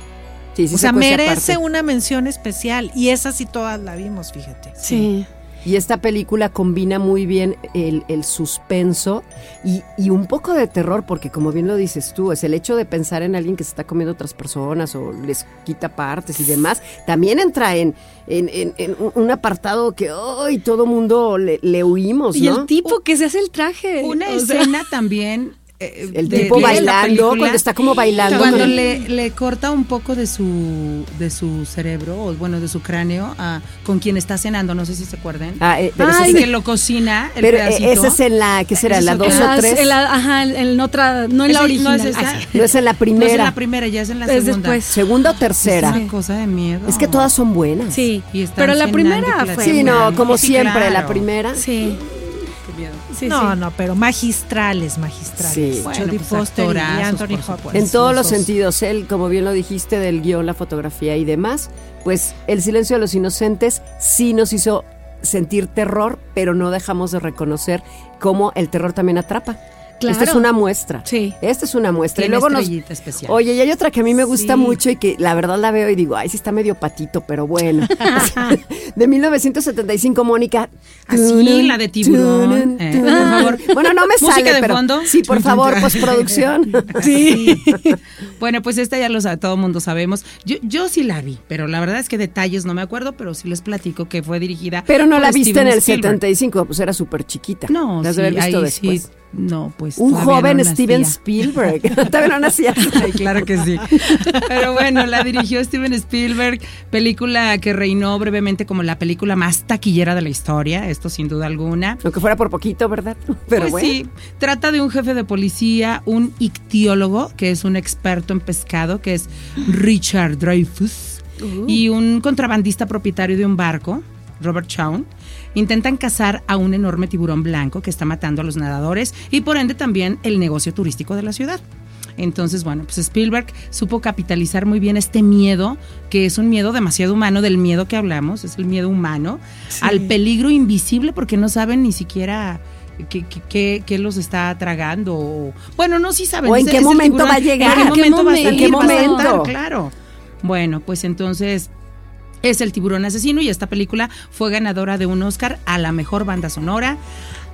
Sí, sí o se sea, merece aparte. una mención especial. Y esa sí todas la vimos, fíjate. Sí. Y esta película combina muy bien el, el suspenso y, y un poco de terror, porque como bien lo dices tú, es el hecho de pensar en alguien que se está comiendo otras personas o les quita partes y demás, también entra en, en, en- en un- un apartado que hoy todo mundo le, le huimos, Y ¿no? el tipo que se hace el traje. Una o sea, escena también. Eh, el de- tipo de bailando, película, cuando está como bailando. Cuando con- le, le corta un poco de su de su cerebro, o bueno, de su cráneo, a, con quien está cenando, no sé si se acuerdan. Ah, eh, pero, Ay, ese, que lo cocina, el pero, eh, pedacito. esa es en la, ¿qué será? ¿La dos o tres? en la- ajá, en, otra, no en la original. No es esa. No es en la No es primera. en la primera, ya es en la Es segunda. después. Segunda o tercera. Es una cosa de miedo. Es que todas son buenas. Sí, Y pero la primera fue... Sí, no, como siempre, la primera. Sí, Qué miedo. sí, no, sí. no, pero magistrales, magistrales. Sí. Bueno, Jodie pues, Foster y Anthony Hopkins. En todos los dos. sentidos, él, como bien lo dijiste, del guion, la fotografía y demás, pues El silencio de los inocentes sí nos hizo sentir terror, pero no dejamos de reconocer cómo el terror también atrapa. Claro. Esta es una muestra. Sí. Esta es una muestra. Y Tiene luego nos... especial. Oye, y hay otra que a mí me gusta Sí. mucho y que la verdad la veo y digo, ay, sí está medio patito, pero bueno. de 1975, Mónica. Así, la de tiburón. Eh, por favor. Bueno, no me Música sale, de pero fondo. sí, por favor, postproducción. Sí. bueno, pues esta ya lo sabe, todo mundo sabemos. Yo, yo sí la vi, pero la verdad es que detalles no me acuerdo, pero sí les platico que fue dirigida. Pero no por la viste Steven en el Spielberg. 75, pues era súper chiquita. No, sí, haber visto ahí después. sí. No, pues. Un joven no Steven. Spielberg. Todavía no nacía. Ay, claro que sí. Pero bueno, la dirigió Steven Spielberg, película que reinó brevemente como la película más taquillera de la historia, esto sin duda alguna. Aunque fuera por poquito, ¿verdad? Pero pues bueno. sí, trata de un jefe de policía, un ictiólogo, que es un experto en pescado, que es Richard Dreyfus, y un contrabandista propietario de un barco, Robert Chown. Intentan cazar a un enorme tiburón blanco que está matando a los nadadores y por ende también el negocio turístico de la ciudad. Entonces, bueno, pues Spielberg supo capitalizar muy bien este miedo, que es un miedo demasiado humano, del miedo que hablamos, es el miedo humano, al peligro invisible porque no saben ni siquiera qué, qué- los está tragando. bueno, no, sí saben. O en qué momento va a llegar. ¿En qué ¿En qué momento va a salir? ¿En qué va a saltar, momento? Claro. Bueno, pues entonces es El tiburón asesino y esta película fue ganadora de un Oscar a la mejor banda sonora,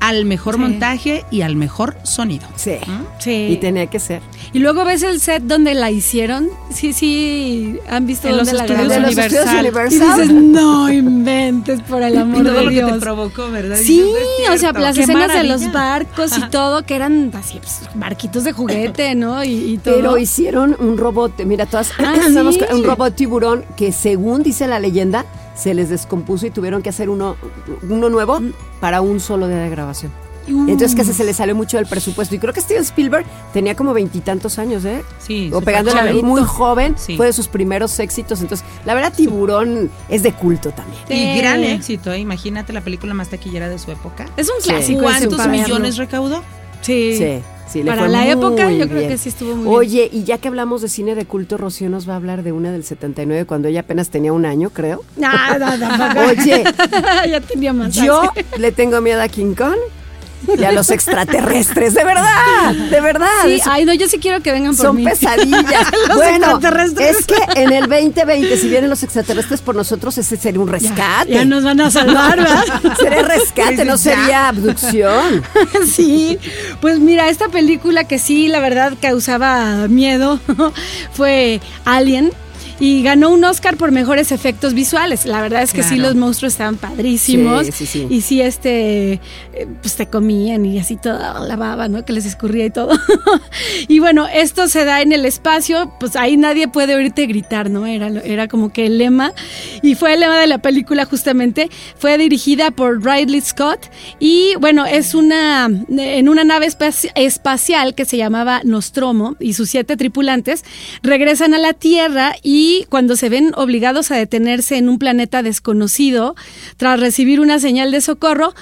al mejor Sí. montaje y al mejor sonido. Sí. Sí. Y tenía que ser. Y luego ves el set donde la hicieron. Sí, sí, han visto En los la estudios De grabaron. los estudios Universal. Y dices, no inventes por el amor Y todo de lo que te Dios. provocó, ¿verdad? Sí, Dices, "No es o sea, cierto". las Qué escenas de los barcos y todo, que eran así, pues, barquitos de juguete, ¿no? Y, y todo. Pero hicieron un robot, mira, todas Ah, ¿sí? que un robot tiburón que según dice la leyenda, se les descompuso y tuvieron que hacer uno, uno nuevo para un solo día de grabación. Entonces que se, se le salió mucho del presupuesto. Y creo que Steven Spielberg tenía como veintitantos años, ¿eh? Sí, O pegándole a chavito. muy joven, Sí. fue de sus primeros éxitos. Entonces, la verdad, Tiburón es de culto también. Y Sí. gran éxito, ¿eh? imagínate la película más taquillera de su época. Es un Sí. clásico. ese ¿Cuántos millones recaudó? Sí. Sí, sí, le Para la época, yo creo que sí estuvo muy bien. Oye, y ya que hablamos de cine de culto, Rocío nos va a hablar de una del 79, cuando ella apenas tenía un año, creo. No, no, tampoco. Oye, ya tenía más. yo le tengo miedo a King Kong y a los extraterrestres, de verdad, de verdad. Sí, Es- ay, no, yo sí quiero que vengan por son mí. pesadillas. Los bueno, extraterrestres. es que en el 2020, si vienen los extraterrestres por nosotros, ese sería un rescate. Ya nos van a salvar, ¿verdad? Sería rescate, no ya. sería abducción. sí, pues mira, esta película que sí, la verdad, causaba miedo fue Alien. Y ganó un Oscar por mejores efectos visuales. La verdad es que sí, los monstruos estaban padrísimos. Sí, sí, sí. Y sí, este, eh, pues te comían y así toda la baba, ¿no? Que les escurría y todo. y bueno, esto se da en el espacio, pues ahí nadie puede oírte gritar, ¿no? Era, era como que el lema. Y fue el lema de la película justamente. Fue dirigida por Ridley Scott. Y bueno, es una, en una nave espaci- espacial que se llamaba Nostromo y sus siete tripulantes regresan a la Tierra y cuando se ven obligados a detenerse en un planeta desconocido, tras recibir una señal de socorro,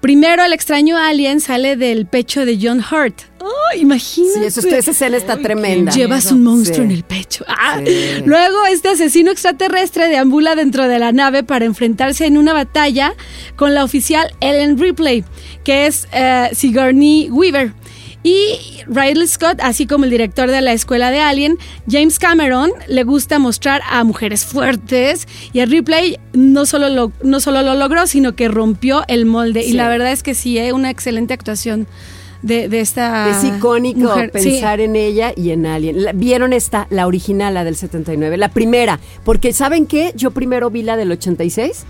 primero el extraño alien sale del pecho de John Hurt. ¡Oh, imagínate! Sí, eso, esa escena está tremenda. Llevas un monstruo Sí. en el pecho. Ah. Sí. Luego, este asesino extraterrestre deambula dentro de la nave para enfrentarse en una batalla con la oficial Ellen Ripley, que es eh, Sigourney Weaver. Y Ridley Scott, así como el director de la escuela de Alien, James Cameron, le gusta mostrar a mujeres fuertes y a Ripley no solo lo, no solo lo logró, sino que rompió el molde. Sí. Y la verdad es que sí, es una excelente actuación de, de esta Es icónico mujer. Sí. pensar en ella y en Alien. La- ¿Vieron esta, la original, la del 79? La primera. Porque, ¿saben qué? Yo primero vi la del 86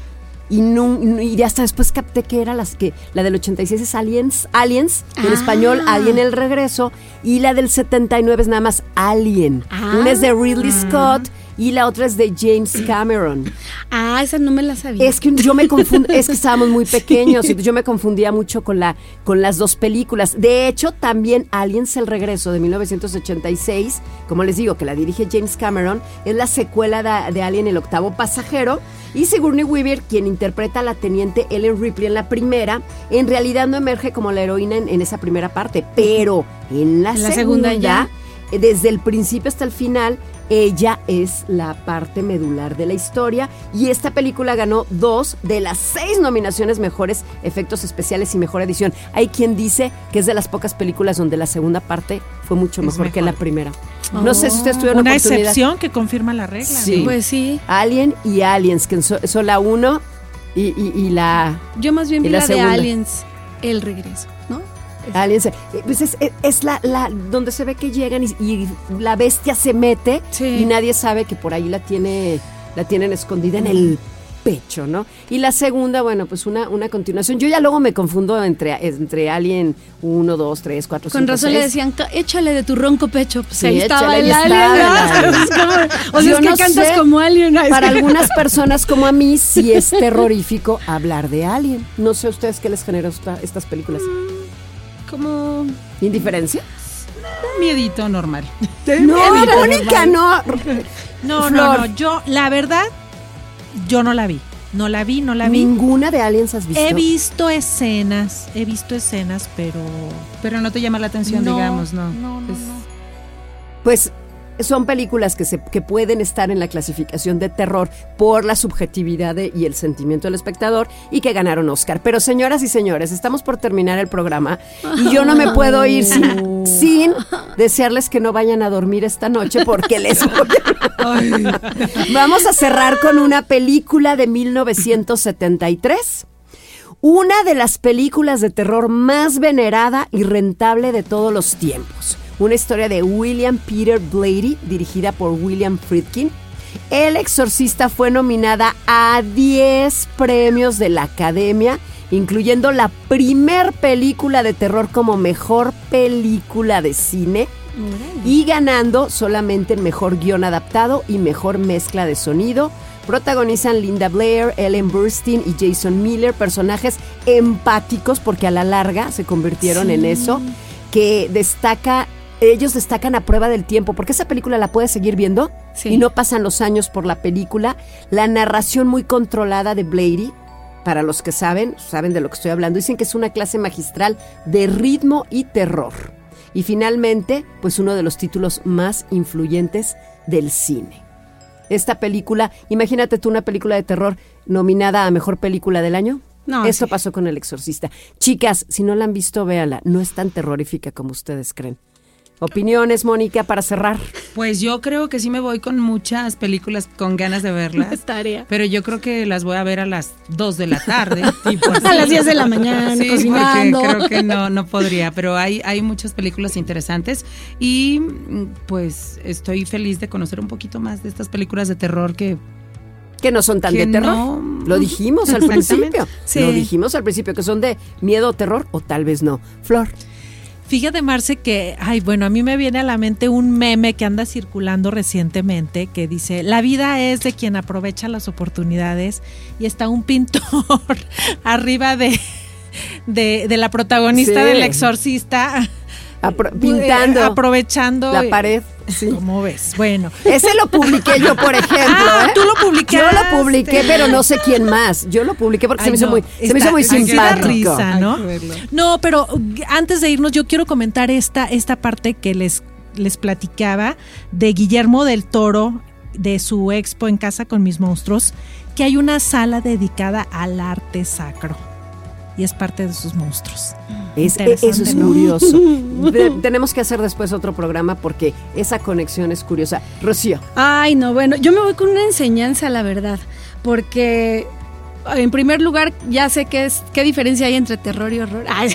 y, no, y hasta después capté que era las que la del 86 es Aliens, Aliens, en Ah. español Alien el regreso, y la del 79 es nada más Alien. Ah. Una es de Ridley Scott y la otra es de James Cameron. Ah, esa no me la sabía. Es que yo me confundo, es que estábamos muy pequeños, y yo me confundía mucho con la con las dos películas. De hecho, también Aliens el regreso de 1986, como les digo, que la dirige James Cameron, es la secuela de, de Alien el octavo pasajero y Sigourney Weaver, quien interpreta a la teniente Ellen Ripley en la primera, en realidad no emerge como la heroína en, en esa primera parte, pero en la, la segunda, segunda ya. Eh, desde el principio hasta el final, ella es la parte medular de la historia y esta película ganó dos de las seis nominaciones mejores efectos especiales y mejor edición. Hay quien dice que es de las pocas películas donde la segunda parte fue mucho mejor, que la primera. No sé si ustedes tuvieron Una oportunidad. excepción que confirma la regla. Sí. Pues sí. Alien y Aliens, que son, la uno y, y- y la Yo más bien vi la la, de. Aliens, El Regreso, ¿no? Aliens. eh, Pues es, es- es la, la donde se ve que llegan y, y la bestia se mete Sí. y nadie sabe que por ahí la tiene la tienen escondida en el pecho, ¿no? Y la segunda, bueno, pues una, una continuación. Yo ya luego me confundo entre, entre Alien 1, 2, 3, 4, 5, Con razón le 6. decían, "Ca- échale de tu ronco pecho. Pues Sí, ahí estaba el alien. o sea, es que no cantas sé, como alien. Para algunas personas como a mí sí es terrorífico hablar de Alien. No sé a ustedes qué les genera esta- estas películas. Como... ¿Indiferencia? Un miedito normal. No, Mónica, no. No, no, no. Yo, la verdad, yo no la vi. No la vi, no la vi. Ninguna de Aliens has visto. He visto escenas, he visto escenas, pero Pero no te llama la atención, No, digamos, ¿no. no, no. Pues son películas que, se, que pueden estar en la clasificación de terror por la subjetividad de- y el sentimiento del espectador y que ganaron Oscar. Pero señoras y señores, estamos por terminar el programa y yo no me puedo ir sin, sin desearles que no vayan a dormir esta noche porque les voy a... Vamos a cerrar con una película de 1973. una de las películas de terror más venerada y rentable de todos los tiempos. Una historia de William Peter Blatty, dirigida por William Friedkin. El Exorcista fue nominada a 10 premios de la Academia, incluyendo la primer película de terror como mejor película de cine y ganando solamente el mejor guion adaptado y mejor mezcla de sonido. Protagonizan Linda Blair, Ellen Burstyn y Jason Miller, personajes empáticos porque a la larga se convirtieron en eso, que destaca, ellos destacan a prueba del tiempo, porque esa película la puedes seguir viendo Sí. y no pasan los años por la película. La narración muy controlada de Blady, para los que saben, saben de lo que estoy hablando, dicen que es una clase magistral de ritmo y terror. Y finalmente, pues uno de los títulos más influyentes del cine. Esta película, imagínate tú una película de terror nominada a Mejor Película del Año. No, Eso sí. pasó con El Exorcista. Chicas, si no la han visto, véala. No es tan terrorífica como ustedes creen. Opiniones, Mónica, para cerrar. Pues yo creo que sí me voy con muchas películas con ganas de verlas. Tarea. Pero yo creo que las voy a ver a las 2 de la tarde. tipo así. A las 10 de la mañana, Sí, cocinando. porque creo que no, no podría. Pero hay, hay muchas películas interesantes. Y mm, pues estoy feliz de conocer un poquito más de estas películas de terror que Que no son tan Que de terror. no. Lo dijimos al principio. Sí. Lo dijimos al principio, que son de miedo terror, o tal vez no. Flor. Fíjate, Marce, que, ay, bueno, a mí me viene a la mente un meme que anda circulando recientemente que dice, la vida es de quien aprovecha las oportunidades y está un pintor arriba de, de, de la protagonista Sí. del exorcista. Apro- pintando eh, aprovechando la eh, pared. Sí. ¿Cómo ves? Bueno. Ese lo publiqué yo, por ejemplo. Ah, ¿eh? tú lo publicaste. Yo lo publiqué, pero no sé quién más. Yo lo publiqué porque se me hizo muy, se me hizo está- muy simpático. risa, ¿no? No, pero antes de irnos, yo quiero comentar esta, esta parte que les, les platicaba de Guillermo del Toro, de su expo en Casa con mis monstruos, que hay una sala dedicada al arte sacro. Y es parte de sus monstruos. Es- Interesante, eso es ¿no? curioso. De- tenemos que hacer después otro programa porque esa conexión es curiosa. Rocío. Ay, no, bueno, yo me voy con una enseñanza, la verdad, porque en primer lugar ya sé qué es qué diferencia hay entre terror y horror. Ay,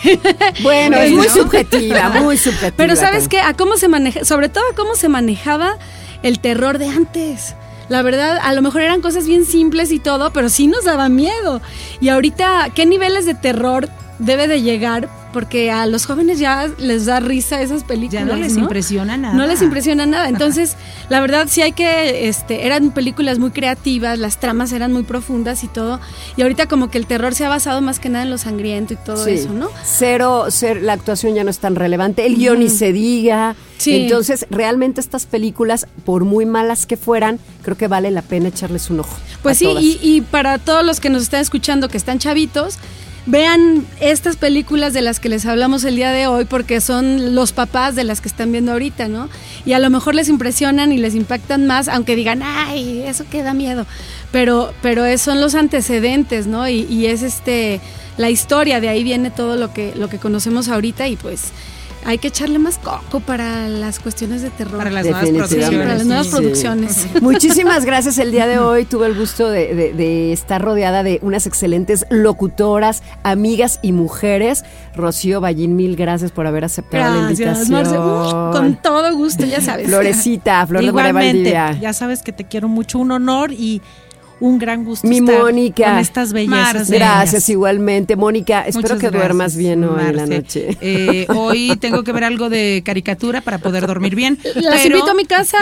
Bueno, es muy subjetiva, muy subjetiva. Pero sabes también. qué, a cómo se maneja, sobre todo a cómo se manejaba el terror de antes. La verdad, a lo mejor eran cosas bien simples y todo, pero sí nos daba miedo. Y ahorita, ¿qué niveles de terror debe de llegar? Porque a los jóvenes ya les da risa esas películas. Ya no les impresiona nada. No les impresiona nada. Entonces, la verdad sí hay que, este, eran películas muy creativas, las tramas eran muy profundas y todo. Y ahorita como que el terror se ha basado más que nada en lo sangriento y todo Sí. eso, ¿no? Cero, ser, la actuación ya no es tan relevante, el guion ni se diga. Sí. Entonces, realmente estas películas, por muy malas que fueran, creo que vale la pena echarles un ojo. Pues sí, y para todos los que nos están escuchando que están chavitos, vean estas películas de las que les hablamos el día de hoy porque son los papás de las que están viendo ahorita, ¿no? Y a lo mejor les impresionan y les impactan más, aunque digan, ay, eso que da miedo. Pero, pero son los antecedentes, ¿no? Y, y es este la historia, de ahí viene todo lo que, lo que conocemos ahorita y pues hay que echarle más coco para las cuestiones de terror. Para las nuevas producciones. Para las nuevas sí. producciones. Muchísimas gracias el día de hoy. Tuve el gusto de, de- de estar rodeada de unas excelentes locutoras, amigas y mujeres. Rocío Ballín, mil gracias por haber aceptado Gracias, la invitación. Marce. Uh, con todo gusto, ya sabes. Florecita, Flor de Igualmente, Valdivia. ya sabes que te quiero mucho, un honor y un gran gusto Mi estar Mónica. con estas bellezas. Marce. Gracias igualmente. Mónica, espero Muchas que duermas bien hoy en la noche. Eh, hoy tengo que ver algo de caricatura para poder dormir bien. Las pero- invito a mi casa.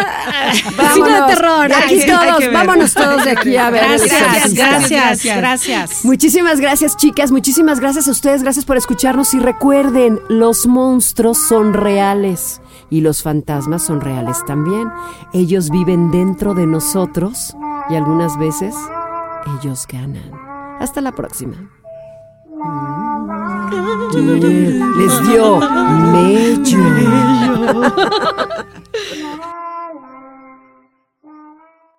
Vámonos. Cine de terror. Aquí Hay que- hay todos, vámonos todos de aquí a ver. gracias, Gracias. gracias. Muchísimas gracias, chicas. Muchísimas gracias a ustedes. Gracias por escucharnos. Y recuerden, los monstruos son reales. Y los fantasmas son reales también. Ellos viven dentro de nosotros. Y algunas veces, ellos ganan. Hasta la próxima. Les dio mello.